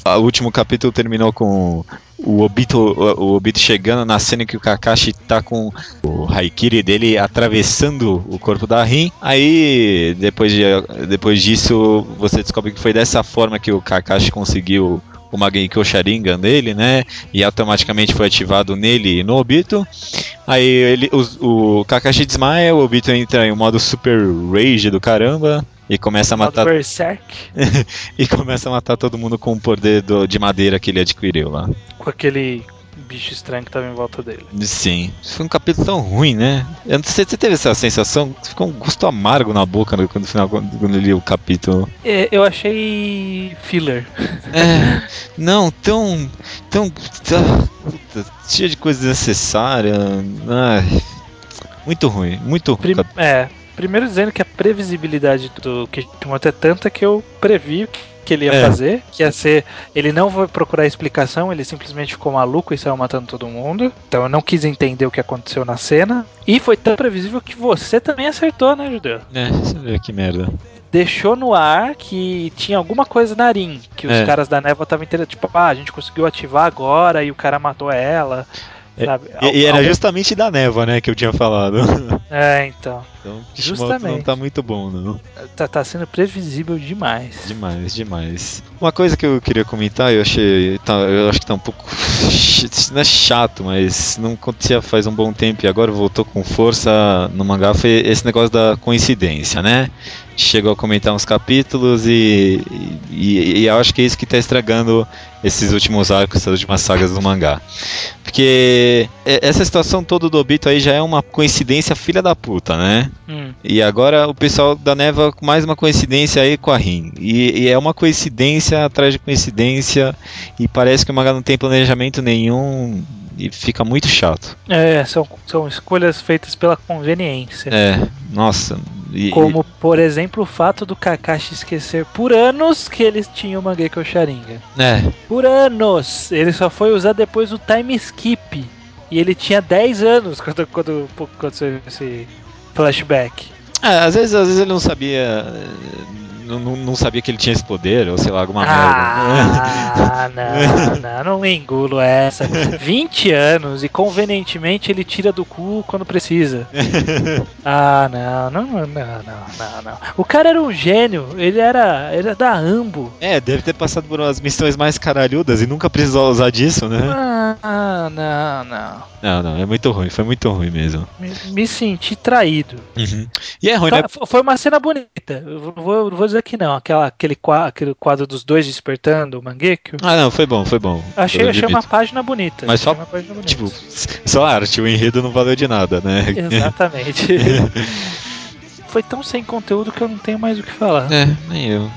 o último capítulo terminou com o Obito, o Obito chegando na cena que o Kakashi tá com o Haikiri dele atravessando o corpo da Rin. Aí, depois, de, depois disso, você descobre que foi dessa forma que o Kakashi conseguiu o Magekyo Sharingan dele, né? E automaticamente foi ativado nele e no Obito. Aí ele, o, o Kakashi desmaia, o Obito entra em um modo super rage do caramba. E começa a matar. e começa a matar todo mundo com o poder do, de madeira que ele adquiriu lá. Com aquele bicho estranho que tava em volta dele. Sim. Foi um capítulo tão ruim, né? Você, você teve essa sensação? Ficou um gosto amargo na boca no, no final, quando, quando eu li o capítulo. É, eu achei filler. É. Não, tão. tão. tão puta, cheio de coisa desnecessária. Ai, muito ruim, muito ruim. Prim é, primeiro dizendo que a previsibilidade do Kishimoto é tanta que eu previ que ele ia é. fazer, que ia ser. Ele não foi procurar explicação, ele simplesmente ficou maluco e saiu matando todo mundo. Então eu não quis entender o que aconteceu na cena. E foi tão previsível que você também acertou, né, Judeu? É, você vê que merda. Deixou no ar que tinha alguma coisa na Rin, que os é. caras da névoa estavam entendendo, tipo, ah, a gente conseguiu ativar agora e o cara matou ela. É, e, e, era justamente da névoa, né, que eu tinha falado. É, então. Então, justamente. não tá muito bom, não. Tá, tá sendo previsível demais. Demais, demais. Uma coisa que eu queria comentar, eu achei. Tá, eu acho que tá um pouco. Não é chato, mas não acontecia faz um bom tempo e agora voltou com força no mangá. Foi esse negócio da coincidência, né? chegou a comentar uns capítulos e, e, e, eu acho que é isso que está estragando esses últimos arcos, essas últimas sagas do mangá. Porque essa situação toda do Obito aí já é uma coincidência filha da puta, né? Hum. E agora o pessoal da Neva mais uma coincidência aí com a Rin. E, e, é uma coincidência atrás de coincidência e parece que o mangá não tem planejamento nenhum e fica muito chato. É, são, são escolhas feitas pela conveniência. É, nossa, e, Como, por exemplo, o fato do Kakashi esquecer por anos que eles tinham o Mangekyo Sharingan. É. Por anos! Ele só foi usar depois do time skip. E ele tinha 10 anos quando, quando, quando aconteceu esse flashback. É, às vezes, às vezes ele não sabia não, não, sabia que ele tinha esse poder, ou sei lá, alguma ah, merda. não, não, não engulo essa. 20 anos e convenientemente ele tira do cu quando precisa. ah, não, não, não, não, não. O cara era um gênio, ele era, ele era da Ambo. É, deve ter passado por umas missões mais caralhudas e nunca precisou usar disso, né? Ah, não, não. Não, não, é muito ruim, foi muito ruim mesmo. Me, me senti traído. Uhum. E é ruim, tá, né? Foi uma cena bonita. Eu vou, vou dizer que não. Aquela, aquele, quadro, aquele quadro dos dois despertando o Mangekyou. Ah, não, foi bom, foi bom. Achei, achei uma página bonita. Mas só, bonita. tipo, só arte, o enredo não valeu de nada, né? Exatamente. foi tão sem conteúdo que eu não tenho mais o que falar. É, nem eu.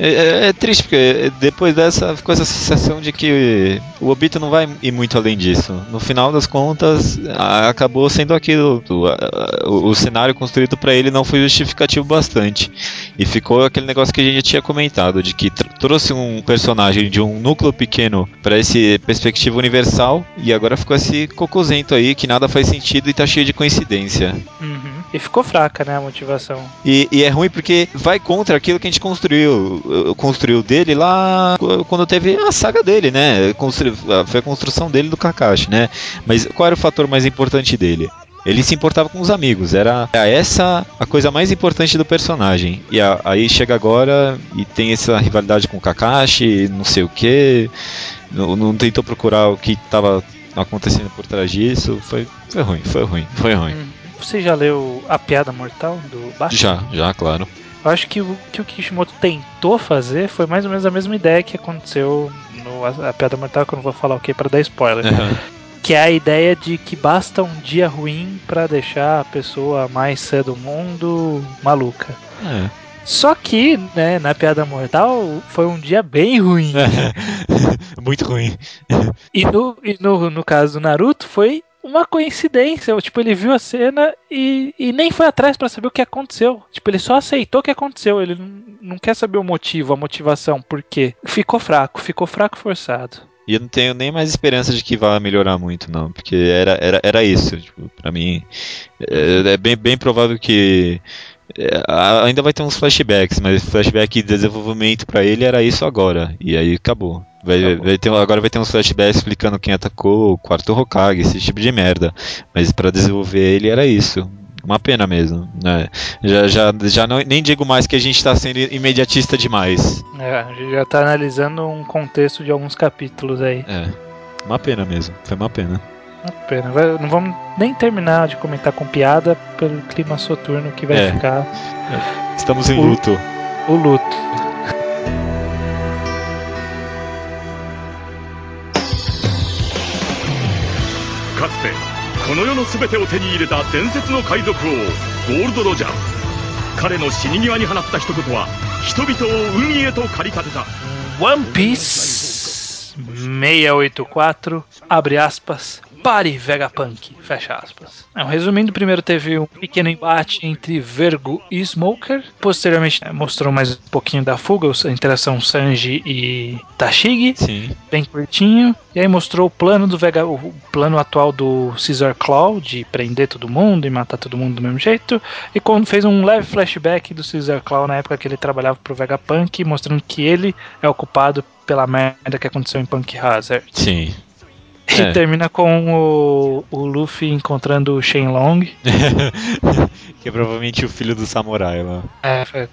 É, é, é, triste, porque depois dessa ficou essa sensação de que o Obito não vai ir muito além disso. No final das contas, acabou sendo aquilo. O, o, cenário construído para ele não foi justificativo bastante. E ficou aquele negócio que a gente já tinha comentado, de que trouxe um personagem de um núcleo pequeno para esse perspectiva universal, e agora ficou esse cocôzento aí que nada faz sentido e tá cheio de coincidência. Uhum. E ficou fraca, né, a motivação. E, e, é ruim porque vai contra aquilo que a gente construiu. Construiu dele lá quando teve a saga dele, né? Constru, foi a construção dele do Kakashi, né? Mas qual era o fator mais importante dele? Ele se importava com os amigos, era essa a coisa mais importante do personagem. E a, aí chega agora e tem essa rivalidade com o Kakashi, não sei o que, não, não tentou procurar o que estava acontecendo por trás disso. Foi, foi ruim, foi ruim, foi ruim. Hum. Você já leu A Piada Mortal do Batman? Já, já, claro. Eu acho que o que o Kishimoto tentou fazer foi mais ou menos a mesma ideia que aconteceu no A Piada Mortal, que eu não vou falar o que para dar spoiler. Uhum. Que é a ideia de que basta um dia ruim para deixar a pessoa mais sã do mundo maluca. É. Só que, né, na Piada Mortal foi um dia bem ruim. Muito ruim. E, no, e no, no caso do Naruto foi uma coincidência. Tipo, ele viu a cena e, e nem foi atrás para saber o que aconteceu. Tipo, ele só aceitou o que aconteceu. Ele não, quer saber o motivo, a motivação, por quê. Ficou fraco, ficou fraco forçado. E eu não tenho nem mais esperança de que vá melhorar muito, não. Porque era, era, era isso. Tipo, pra mim, é, é bem, bem provável que é, ainda vai ter uns flashbacks, mas flashback de desenvolvimento para ele era isso agora. E aí acabou. Vai, vai ter, agora vai ter uns flashbacks explicando quem atacou o quarto Hokage, esse tipo de merda. Mas para desenvolver ele era isso. Uma pena mesmo. Né? Já, já, já não, nem digo mais que a gente tá sendo imediatista demais. É, a gente já tá analisando um contexto de alguns capítulos aí. É. Uma pena mesmo. Foi uma pena. Uma pena. Vai- não vamos nem terminar de comentar com piada pelo clima soturno que vai É. ficar Estamos em O- luto. o luto. かつてこの世の全てを手に入れた伝説の海賊王ゴールド・ロジャー。彼の死に際に放った一言は人々を海へと駆り立てた。One Piece 684, abre aspas, pare Vegapunk, fecha aspas. É, resumindo, primeiro teve um pequeno embate entre Vergo e Smoker, posteriormente né, mostrou mais um pouquinho da fuga, a interação Sanji e Tashigi, Sim. bem curtinho, e aí mostrou o plano do Vega, o plano atual do Caesar Claw de prender todo mundo e matar todo mundo do mesmo jeito, e quando fez um leve flashback do Caesar Claw na época que ele trabalhava pro Vegapunk, mostrando que ele é o culpado pela merda que aconteceu em Punk Hazard. Sim. E É. termina com o, o Luffy encontrando o Shenlong. que é provavelmente o filho do samurai lá. É, foi,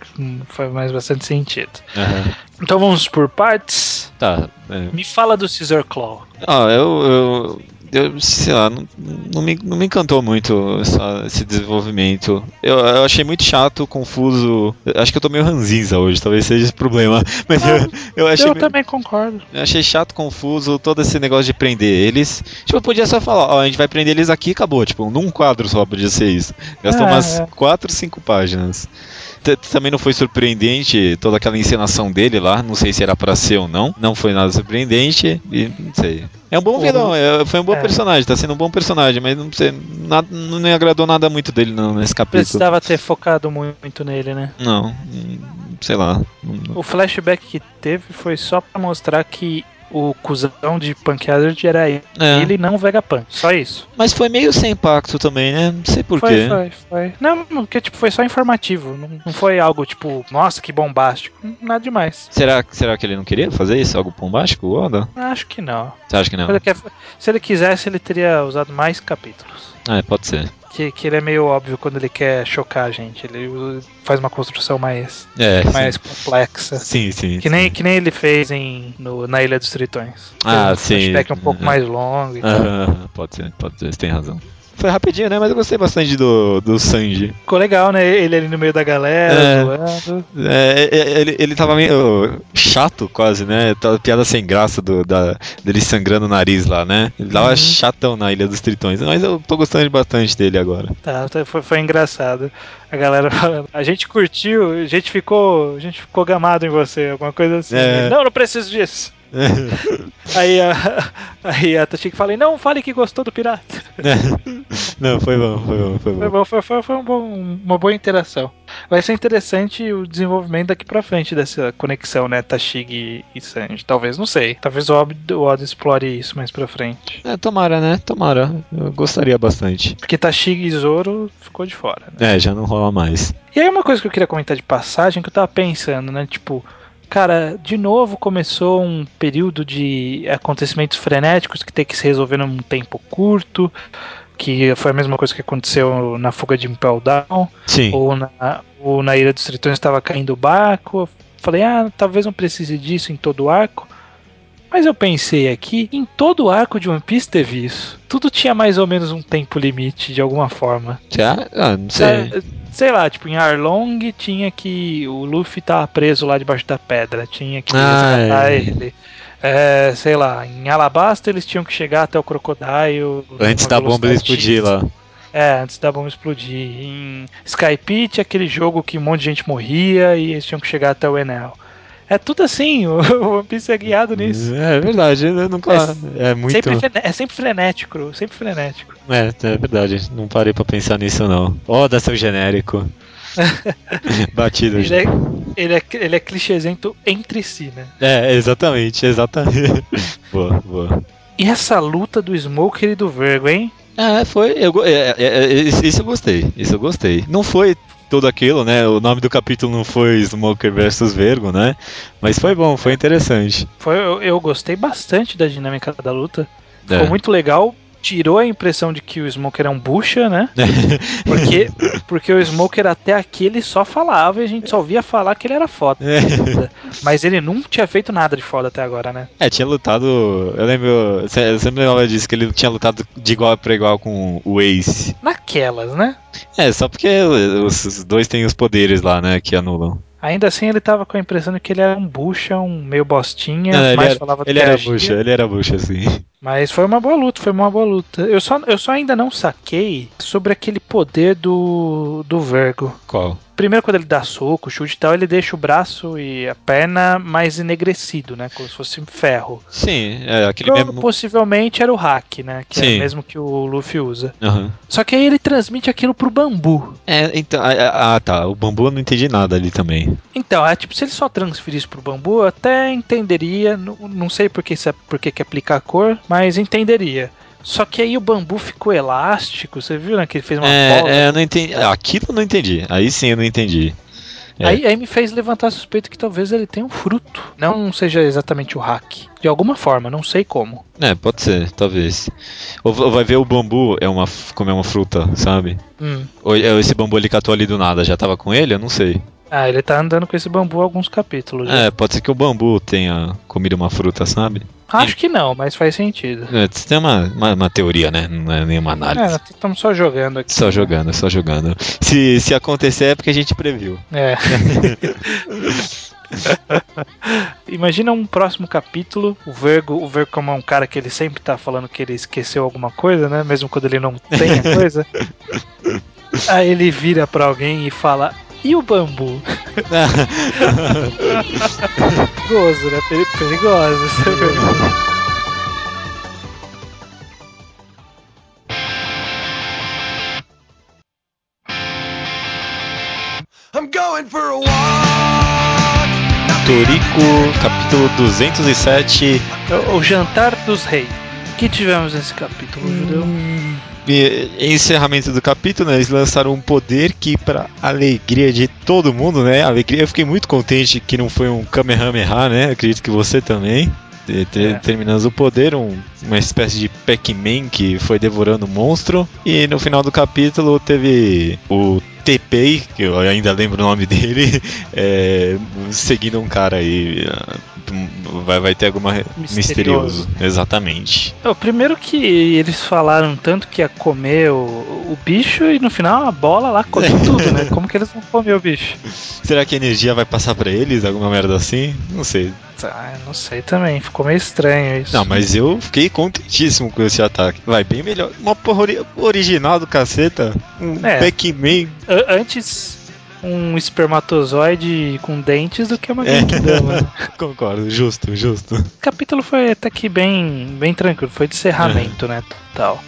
foi mais bastante sentido. Aham. Então vamos por partes. Tá. é. Me fala do Caesar Claw. Ah, eu, eu, eu sei lá, não, não, me, não me encantou muito essa- esse desenvolvimento. Eu, eu achei muito chato, confuso. Acho que eu tô meio ranzinza hoje, talvez seja esse problema. Mas eu, eu achei. Eu meio- também concordo. Eu achei chato, confuso, todo esse negócio de prender eles. Tipo, podia só falar, ó, a gente vai prender eles aqui e acabou. Tipo, num quadro só podia ser isso. Gastou É, umas é. 4, 5 páginas. Também não foi surpreendente toda aquela encenação dele lá. Não sei se era pra ser ou não. Não foi nada surpreendente. E não sei. É um bom vilão, é- foi um bom É. personagem, tá sendo um bom personagem, mas não sei, nada, não me agradou nada muito dele não, nesse capítulo. Precisava ter focado muito nele, né? Não, sei lá. O flashback que teve foi só pra mostrar que o cuzão de Punk Hazard era ele, É. ele não o Vegapunk. Só isso. Mas foi meio sem impacto também, né? Não sei Foi, porquê. foi, foi. Não, porque tipo, foi só informativo. Não, não foi algo tipo, nossa, que bombástico. Nada demais. Será, será que ele não queria fazer isso? Algo bombástico, Oda? Acho que não. Você acha que não? Se ele, quisesse, ele teria usado mais capítulos. Ah, pode ser. Que, que ele é meio óbvio quando ele quer chocar a gente. Ele faz uma construção mais, É, mais complexa. sim, sim. Que nem, que nem ele fez em, no, na Ilha dos Tritões. Ah, um sim. flashback um pouco Uhum. mais longo e tal. Pode ser, pode ser, você tem razão. Foi rapidinho, né? Mas eu gostei bastante do, do Sanji. Ficou legal, né? Ele ali no meio da galera, É. zoando. É, é, ele, ele tava meio chato, quase, né? Tava piada sem graça do, da, dele sangrando o nariz lá, né? Ele tava Uhum. chatão na Ilha dos Tritões. Mas eu tô gostando bastante dele agora. Tá, tá, foi, foi engraçado. A galera falando, a gente curtiu, a gente ficou. A gente ficou gamado em você, alguma coisa assim. É. Ele, Não, não preciso disso. Aí a, aí a fala, não, fale que gostou do pirata. Não, foi bom, foi bom, foi Foi, bom. bom, foi, foi, foi um bom- uma boa interação. Vai ser interessante o desenvolvimento daqui pra frente dessa conexão, né? Tashigi e Sanji. Talvez, não sei. Talvez o Oda, o Oda explore isso mais pra frente. É, tomara, né? Tomara. Eu gostaria bastante. Porque Tashigi e Zoro ficou de fora, né? É, já não rola mais. E aí uma coisa que eu queria comentar de passagem que eu tava pensando, né? Tipo, cara, de novo começou um período de acontecimentos frenéticos que tem que se resolver num tempo curto, que foi a mesma coisa que aconteceu na fuga de Impel Down, Sim. ou na, ou na Ilha dos Tritões estava caindo o barco. Falei, ah, talvez não precise disso em todo o arco. Mas eu pensei aqui, em todo o arco de One Piece teve isso. Tudo tinha mais ou menos um tempo limite, de alguma forma. Já? Ah, não sei. Sei lá, tipo, em Arlong tinha que. O Luffy tava preso lá debaixo da pedra, tinha que Ah, resgatar é. ele. É, sei lá, em Alabasta eles tinham que chegar até o Crocodile. Antes da bomba explodir lá. É, antes da bomba explodir. Em Skypit, aquele jogo que um monte de gente morria e eles tinham que chegar até o Enel. É tudo assim, o One Piece é guiado nisso. É verdade, eu nunca. É, muito. Sempre, frene- é sempre frenético, sempre frenético. É, é verdade. Não parei pra pensar nisso, não. Ó, dá seu genérico. Batido. Ele é, ele, é, ele é clichêzento entre si, né? É, exatamente, exatamente. boa, boa. E essa luta do Smoker e do Vergo, hein? É, foi. Eu, é, é, é, isso eu gostei. Isso eu gostei. Não foi tudo aquilo, né? O nome do capítulo não foi Smoker versus Vergo, né? Mas foi bom, foi interessante. Foi, eu, eu gostei bastante da dinâmica da luta. É. Ficou muito legal. Tirou a impressão de que o Smoker é um bucha, né? Porque, porque o Smoker até aqui ele só falava e a gente só ouvia falar que ele era foda. Mas ele nunca tinha feito nada de foda até agora, né? É, tinha lutado. Eu lembro. Eu sempre lembrava disso, que ele tinha lutado de igual para igual com o Ace. Naquelas, né? É, só porque os dois têm os poderes lá, né, que anulam. Ainda assim, ele tava com a impressão de que ele era um bucha, um meio bostinha, Não, ele mas era, falava ele era bucha, ele era bucha, assim. Mas foi uma boa luta, foi uma boa luta. Eu só, eu só ainda não saquei sobre aquele poder do, do Vergo. Qual? Primeiro, quando ele dá soco, chute e tal, ele deixa o braço e a perna mais enegrecido, né? Como se fosse ferro. Sim, é aquele Pro- mesmo. Possivelmente era o hack, né? Que é Sim. o mesmo que o Luffy usa. Aham. Só que aí ele transmite aquilo pro bambu. É, então. Ah, tá. O bambu eu não entendi nada ali também. Então, é tipo, se ele só transferisse pro bambu, eu até entenderia. Não, não sei por que, se é- por que que aplicar a cor, mas entenderia. Só que aí o bambu ficou elástico, você viu, né? Que ele fez uma bola. É, é, eu não entendi. Aquilo eu não entendi. Aí sim eu não entendi. É. Aí, aí me fez levantar a suspeita que talvez ele tenha um fruto. Não seja exatamente o hack. De alguma forma, não sei como. É, pode ser, talvez. Ou, ou vai ver o bambu é uma, como é uma fruta, sabe? Hum. Ou é, esse bambu ele catou ali do nada, já tava com ele? Eu não sei. Ah, ele tá andando com esse bambu alguns capítulos. já. É, pode ser que o bambu tenha comido uma fruta, sabe? Acho que não, mas faz sentido. É, isso tem uma, uma, uma teoria, né? Não é nenhuma É, análise. nós estamos só jogando aqui. Só jogando, só jogando. Se, se acontecer é porque a gente previu. É. Imagina um próximo capítulo, o Vergo, o Vergo como é um cara que ele sempre tá falando que ele esqueceu alguma coisa, né? Mesmo quando ele não tem a coisa. Aí ele vira pra alguém e fala: "E o bambu?" Perigoso, né? Peri- Perigoso. é. I'm going for a walk. Torico, capítulo 207. O- O jantar dos reis. O que tivemos nesse capítulo, judeu? Em encerramento do capítulo, né, eles lançaram um poder que, para alegria de todo mundo, né? Alegria, eu fiquei muito contente que não foi um Kamehameha, né? Acredito que você também. Te- te- É. Terminando o poder, um- uma espécie de Pac-Man que foi devorando o monstro. E no final do capítulo teve o TP, que eu ainda lembro o nome dele, é, seguindo um cara aí. ah, Vai, vai ter alguma. Misterioso. Misterioso. Exatamente. O primeiro que eles falaram tanto que ia comer o, o bicho e no final a bola lá come tudo, né? Como que eles vão comer o bicho? Será que a energia vai passar pra eles? Alguma merda assim? Não sei. Ah, não sei também, ficou meio estranho isso. Não, mas eu fiquei contentíssimo com esse ataque. Vai bem melhor. Uma porra ori- original do caceta. Um É. Pac-Man. Antes um espermatozoide com dentes do que uma É. Genkidama. né? Concordo, justo, justo. O capítulo foi até que bem, bem tranquilo, foi de encerramento, né? Tal.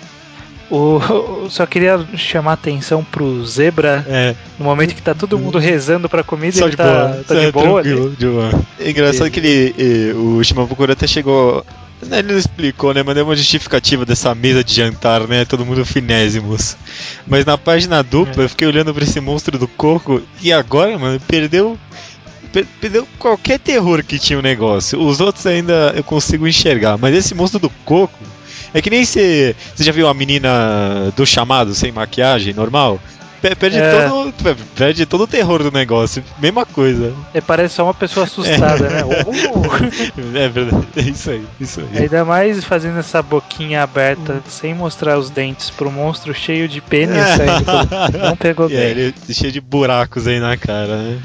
O, só queria chamar a atenção pro Zebra É, no momento que tá todo mundo rezando pra comida e só ele de tá, boa. tá de É, boa ali. tranquilo, de boa. É engraçado que ele, eh, o Shimabukuro até chegou. né, Ele não explicou, né? Mas deu uma justificativa dessa mesa de jantar, né? Todo mundo finésimos. Mas na página dupla, É. eu fiquei olhando pra esse monstro do coco e agora, mano, perdeu. per- Perdeu qualquer terror que tinha o negócio. Os outros ainda eu consigo enxergar, mas esse monstro do coco é que nem você. Você já viu a menina do chamado sem maquiagem normal? Pe- Perde, É. todo, perde todo o terror do negócio. Mesma coisa. Ele parece só uma pessoa assustada, né? Uh! É verdade, é isso aí, isso aí. Ainda mais fazendo essa boquinha aberta sem mostrar os dentes pro monstro cheio de pênis pelo- Não pegou É, bem. ele cheio de buracos aí na cara, né?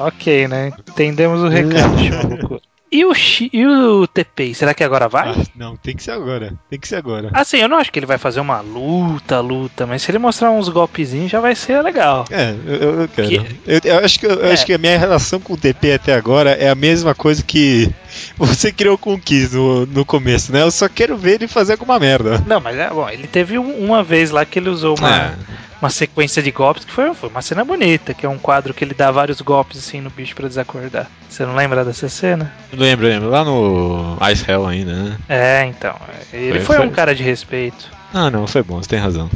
Ok, né? Entendemos o recado, Shimabuku. E o, e o TP, será que agora vai? Ah, não, tem que ser agora. Tem que ser agora. Assim, eu não acho que ele vai fazer uma luta, luta, mas se ele mostrar uns golpezinhos já vai ser legal. É, eu, eu- quero. Que- Eu, eu acho que, eu É. acho que a minha relação com o TP até agora é a mesma coisa que você criou com o Kiss no, no começo, né? Eu só quero ver ele fazer alguma merda. Não, mas é bom, ele teve um- uma vez lá que ele usou uma, É. uma sequência de golpes que foi, foi uma cena bonita, que é um quadro que ele dá vários golpes assim no bicho pra desacordar. Você não lembra dessa cena? Lembro, lembro. Lá no Ice Hell ainda, né? É, então. Ele Foi- foi, foi- um cara de respeito. Ah, não, foi bom, você tem razão.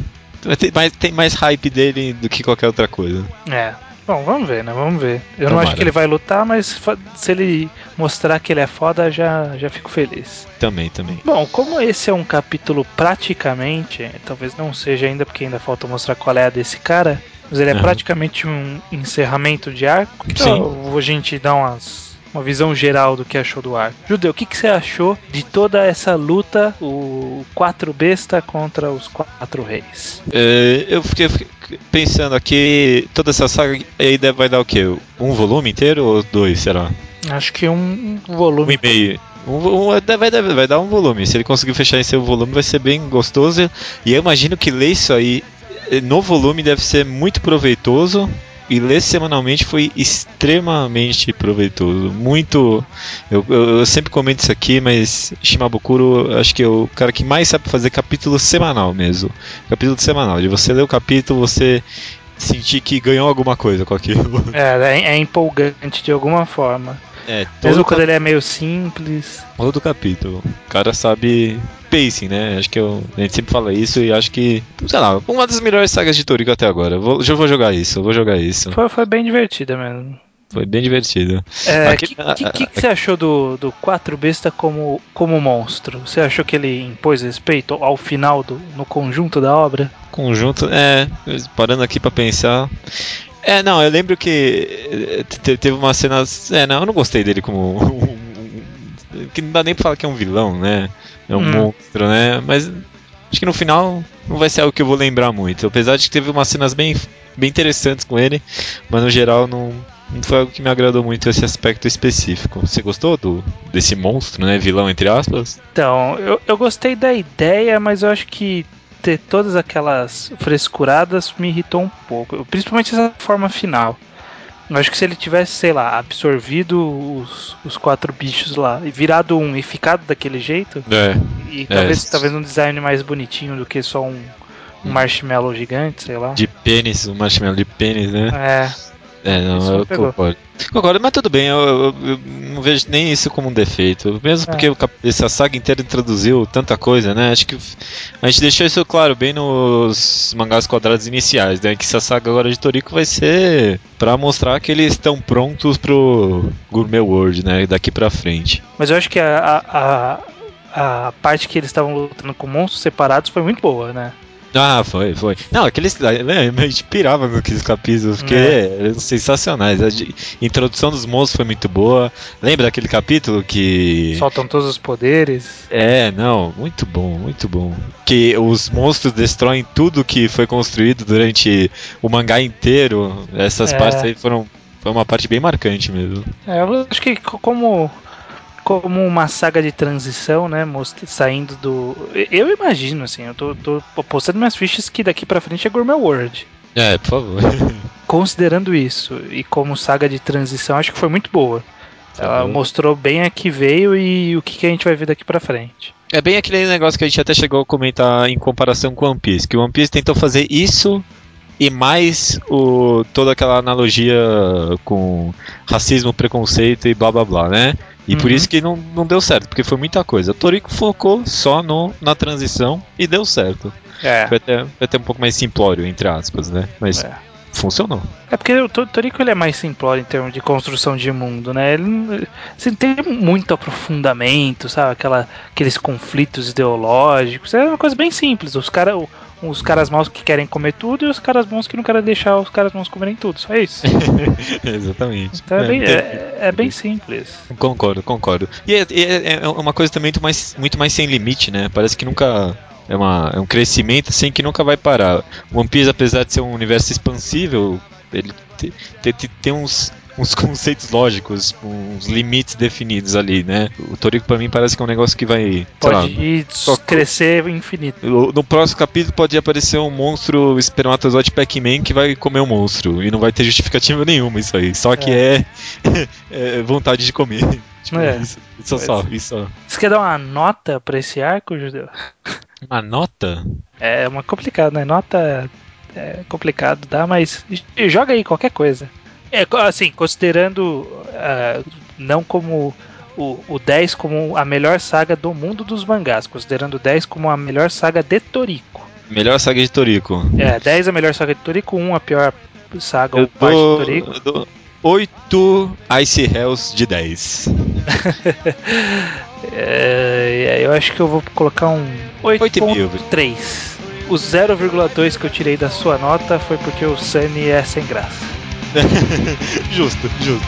Mas tem mais, tem mais hype dele do que qualquer outra coisa. É. Bom, vamos ver, né? Vamos ver. Eu não Tomara. acho que ele vai lutar, mas se ele mostrar que ele é foda, já, já fico feliz. Também, também. Bom, como esse é um capítulo praticamente, talvez não seja ainda, porque ainda falta mostrar qual é a desse cara, mas ele é Aham. praticamente um encerramento de arco. Sim. Então, a gente dá umas, uma visão geral do que achou do arco. Judeu, o que, que você achou de toda essa luta, o quatro besta contra os quatro reis? É, eu fiquei fiquei pensando aqui, toda essa saga aí vai dar o quê? Um volume inteiro ou dois, será? Acho que um Um volume. e meio. Um, um, vai, vai, vai dar um volume. Se ele conseguir fechar em seu volume, vai ser bem gostoso. E eu imagino que ler isso aí eh, no volume deve ser muito proveitoso. E ler semanalmente foi extremamente proveitoso. Muito. Eu, eu- eu sempre comento isso aqui, mas Shimabukuro acho que é o cara que mais sabe fazer capítulo semanal mesmo. Capítulo semanal. De você ler o capítulo, você sentir que ganhou alguma coisa com aquilo. É, é, é empolgante de alguma forma. É, Mesmo quando ele é meio simples. Todo capítulo. O cara sabe pacing, né? Acho que eu, a gente sempre fala isso e acho que, sei lá, uma das melhores sagas de Toriko até agora. Vou, já vou jogar isso, eu vou jogar isso. Foi, foi bem divertida mesmo. Foi bem divertido. O é, Aqui- que, que, que, que você achou do, do Quatro Besta como, como monstro? Você achou que ele impôs respeito ao final, do, no conjunto da obra? Conjunto, é, parando aqui pra pensar. É, não, eu lembro que eh, te- teve uma cena. É, não, eu não gostei dele como. que não dá nem pra falar que é um vilão, né? É um Hum. monstro, né? Mas acho que no final não vai ser algo que eu vou lembrar muito. Apesar de que teve umas cenas bem, bem interessantes com ele, mas no geral não, não foi algo que me agradou muito esse aspecto específico. Você gostou do, desse monstro, né? Vilão, entre aspas? Então, eu, eu gostei da ideia, mas eu acho que ter todas aquelas frescuradas me irritou um pouco. Principalmente essa forma final. Eu acho que se ele tivesse, sei lá, absorvido os, os quatro bichos lá e virado um e ficado daquele jeito, É. e talvez, É. talvez um design mais bonitinho do que só um, um marshmallow gigante, sei lá. De pênis, o marshmallow de pênis, né? É, É, não, Isso eu pegou. concordo. Concordo, mas tudo bem, eu, eu- eu não vejo nem isso como um defeito. Mesmo É. porque o essa saga inteira introduziu tanta coisa, né? Acho que a gente deixou isso claro bem nos mangás quadrados iniciais, né? Que essa saga agora de Toriko vai ser pra mostrar que eles estão prontos pro Gourmet World, né? Daqui pra frente. mas eu acho que a, a, a, a parte que eles estavam lutando com monstros separados foi muito boa, né? Ah, foi, foi. Não, aqueles. né, A gente pirava naqueles capítulos, porque É. eram sensacionais. A de- introdução dos monstros foi muito boa. Lembra daquele capítulo que. Soltam todos os poderes. É, não, muito bom, muito bom. Que os monstros destroem tudo que foi construído durante o mangá inteiro. Essas É. partes aí foram. Foi uma parte bem marcante mesmo. É, eu acho que co- como como uma saga de transição, né, saindo do eu imagino assim, eu tô, tô postando minhas fichas que daqui pra frente é Gourmet World. É, por favor. Considerando isso e como saga de transição, acho que foi muito boa. Ela Foi boa. mostrou bem a que veio e o que, que a gente vai ver daqui pra frente. É bem aquele negócio que a gente até chegou a comentar em comparação com One Piece, que o One Piece tentou fazer isso e mais o, toda aquela analogia com racismo, preconceito e blá blá blá, né? E por Uhum. isso que não, não deu certo, porque foi muita coisa. O Toriko focou só no, na transição e deu certo. É. Foi até, foi até um pouco mais simplório, entre aspas, né? Mas É. funcionou. É porque o To- Toriko ele é mais simplório em termos de construção de mundo, né? Ele não assim, tem muito aprofundamento, sabe? Aquela, aqueles conflitos ideológicos. É uma coisa bem simples. Os, cara, os caras maus que querem comer tudo e os caras bons que não querem deixar os caras bons comerem tudo. Só isso. Exatamente. Então é, bem, É, é, é bem simples. Concordo, concordo. E é, é- é uma coisa também muito mais, muito mais sem limite, né? Parece que nunca. É, uma, é um crescimento assim que nunca vai parar. One Piece, apesar de ser um universo expansível, ele te- te- te- tem uns, uns conceitos lógicos, uns limites definidos ali, né? O Toriko pra mim parece que é um negócio que vai. Pode lá, ir só- crescer infinito. no próximo capítulo pode aparecer um monstro espermatozoide Pac-Man que vai comer o monstro. E não vai ter justificativa nenhuma isso aí. Só que é, é vontade de comer. Tipo, É. isso, isso só, isso só. Você quer dar uma nota pra esse arco, Judeu? Uma nota? É uma complicado, né? Nota é complicado, dá, mas joga aí qualquer coisa. É, assim, considerando ah, não como o, o 10 como a melhor saga do mundo dos mangás, considerando o 10 como a melhor saga de Toriko. Melhor saga de Toriko. É, 10 a melhor saga de Toriko, 1 a pior saga Eu ou parte de Toriko. eu dou 8 Ice Hells de 10. É, eu acho que eu vou colocar um Oito e meio. 8.3. O 0,2 que eu tirei da sua nota foi porque o Sunny é sem graça. justo, justo.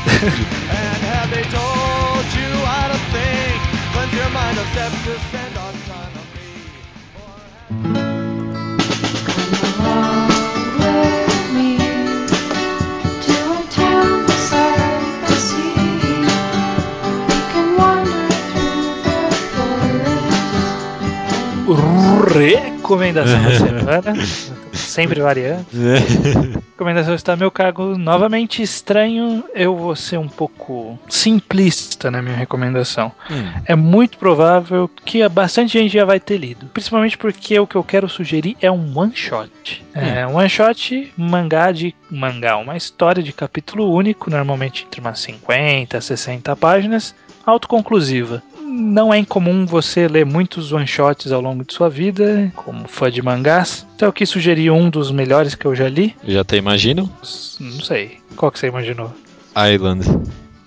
Recomendação da semana. Sempre variando. Recomendação está meu cargo novamente estranho. Eu vou ser um pouco simplista na minha recomendação. Hum. É muito provável que bastante gente já vai ter lido. Principalmente porque o que eu quero sugerir é um one shot. É um one shot, mangá de mangá, uma história de capítulo único, normalmente entre umas 50 a 60 páginas, autoconclusiva. Não é incomum você ler muitos one shots ao longo de sua vida, como fã de mangás. Então eu quis sugerir um dos melhores que eu já li. Já até imagino? Não sei. Qual que você imaginou? Island.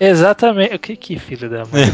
Exatamente. Que, que filho da mãe.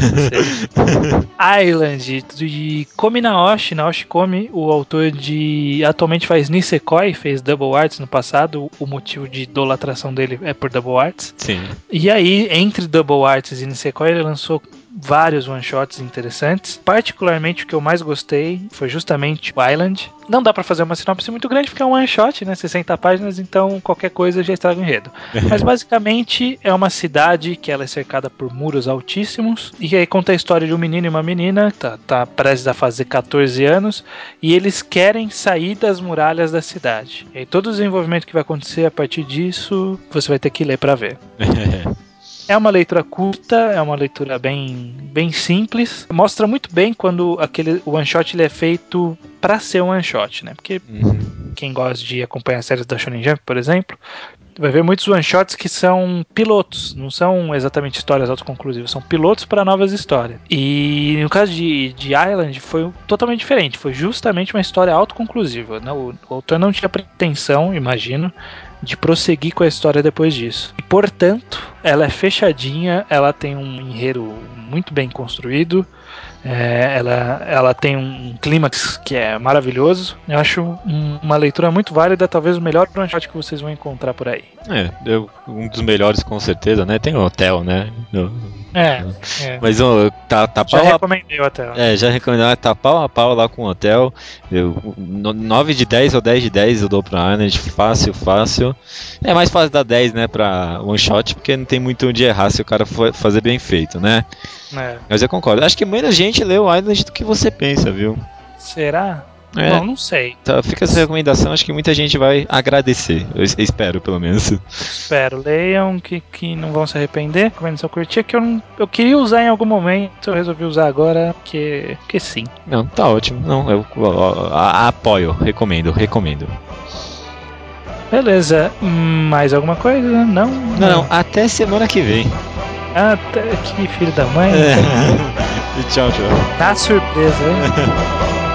Island, de Komi Naoshi, Naoshi Komi, o autor de. Atualmente faz Nisekoi, fez Double Arts no passado. O motivo de idolatração dele é por Double Arts. Sim. E aí, entre Double Arts e Nisekoi, ele lançou vários one-shots interessantes. Particularmente o que eu mais gostei foi justamente o Island. Não dá pra fazer uma sinopse muito grande porque é um one-shot, né? 60 páginas, então qualquer coisa já estraga o enredo. Mas basicamente é uma cidade que ela é cercada por muros altíssimos e aí conta a história de um menino e uma menina, tá, tá prestes a fazer 14 anos, e eles querem sair das muralhas da cidade. E aí todo o desenvolvimento que vai acontecer a partir disso, você vai ter que ler pra ver. É uma leitura curta, é uma leitura bem, bem simples. Mostra muito bem quando aquele one shot ele é feito pra ser um one shot, né? Porque Uhum. quem gosta de acompanhar séries da Shonen Jump, por exemplo, vai ver muitos one shots que são pilotos, não são exatamente histórias autoconclusivas, são pilotos para novas histórias. E no caso de, de Island foi totalmente diferente, foi justamente uma história autoconclusiva. né? O, o autor não tinha pretensão, imagino, de prosseguir com a história depois disso. E portanto, ela é fechadinha, ela tem um enredo muito bem construído. É, ela, ela tem um clímax que é maravilhoso. Eu acho um- uma leitura muito válida, talvez o melhor one shot que vocês vão encontrar por aí. É, eu- um dos melhores com certeza, né? Tem o hotel, né? No- É, é. Mas ó, tá, tá Já pau a recomendei o hotel. É, já recomendava tá pau a pau lá com o hotel. Eu, no- 9 de 10 ou 10 de 10 eu dou pra Island, fácil, fácil. É mais fácil dar 10, né, pra one shot, porque não tem muito onde errar se o cara for fazer bem feito, né? É. Mas eu concordo. Acho que menos gente leu Island do que você pensa, viu? Será? É. Bom, não sei. Tá, fica essa recomendação, acho que muita gente vai agradecer. Eu es- espero, pelo menos. Espero. Leiam que, que não vão se arrepender. Recomendação curtinha que eu, não, eu queria usar em algum momento. Eu resolvi usar agora porque, porque sim. Não, tá ótimo. Não, eu, ó, a- apoio, recomendo, recomendo. Beleza. Hum, Mais alguma coisa? Não? Não, não, até semana que vem. Até que filho da mãe. tchau, tchau. Tá surpresa, hein?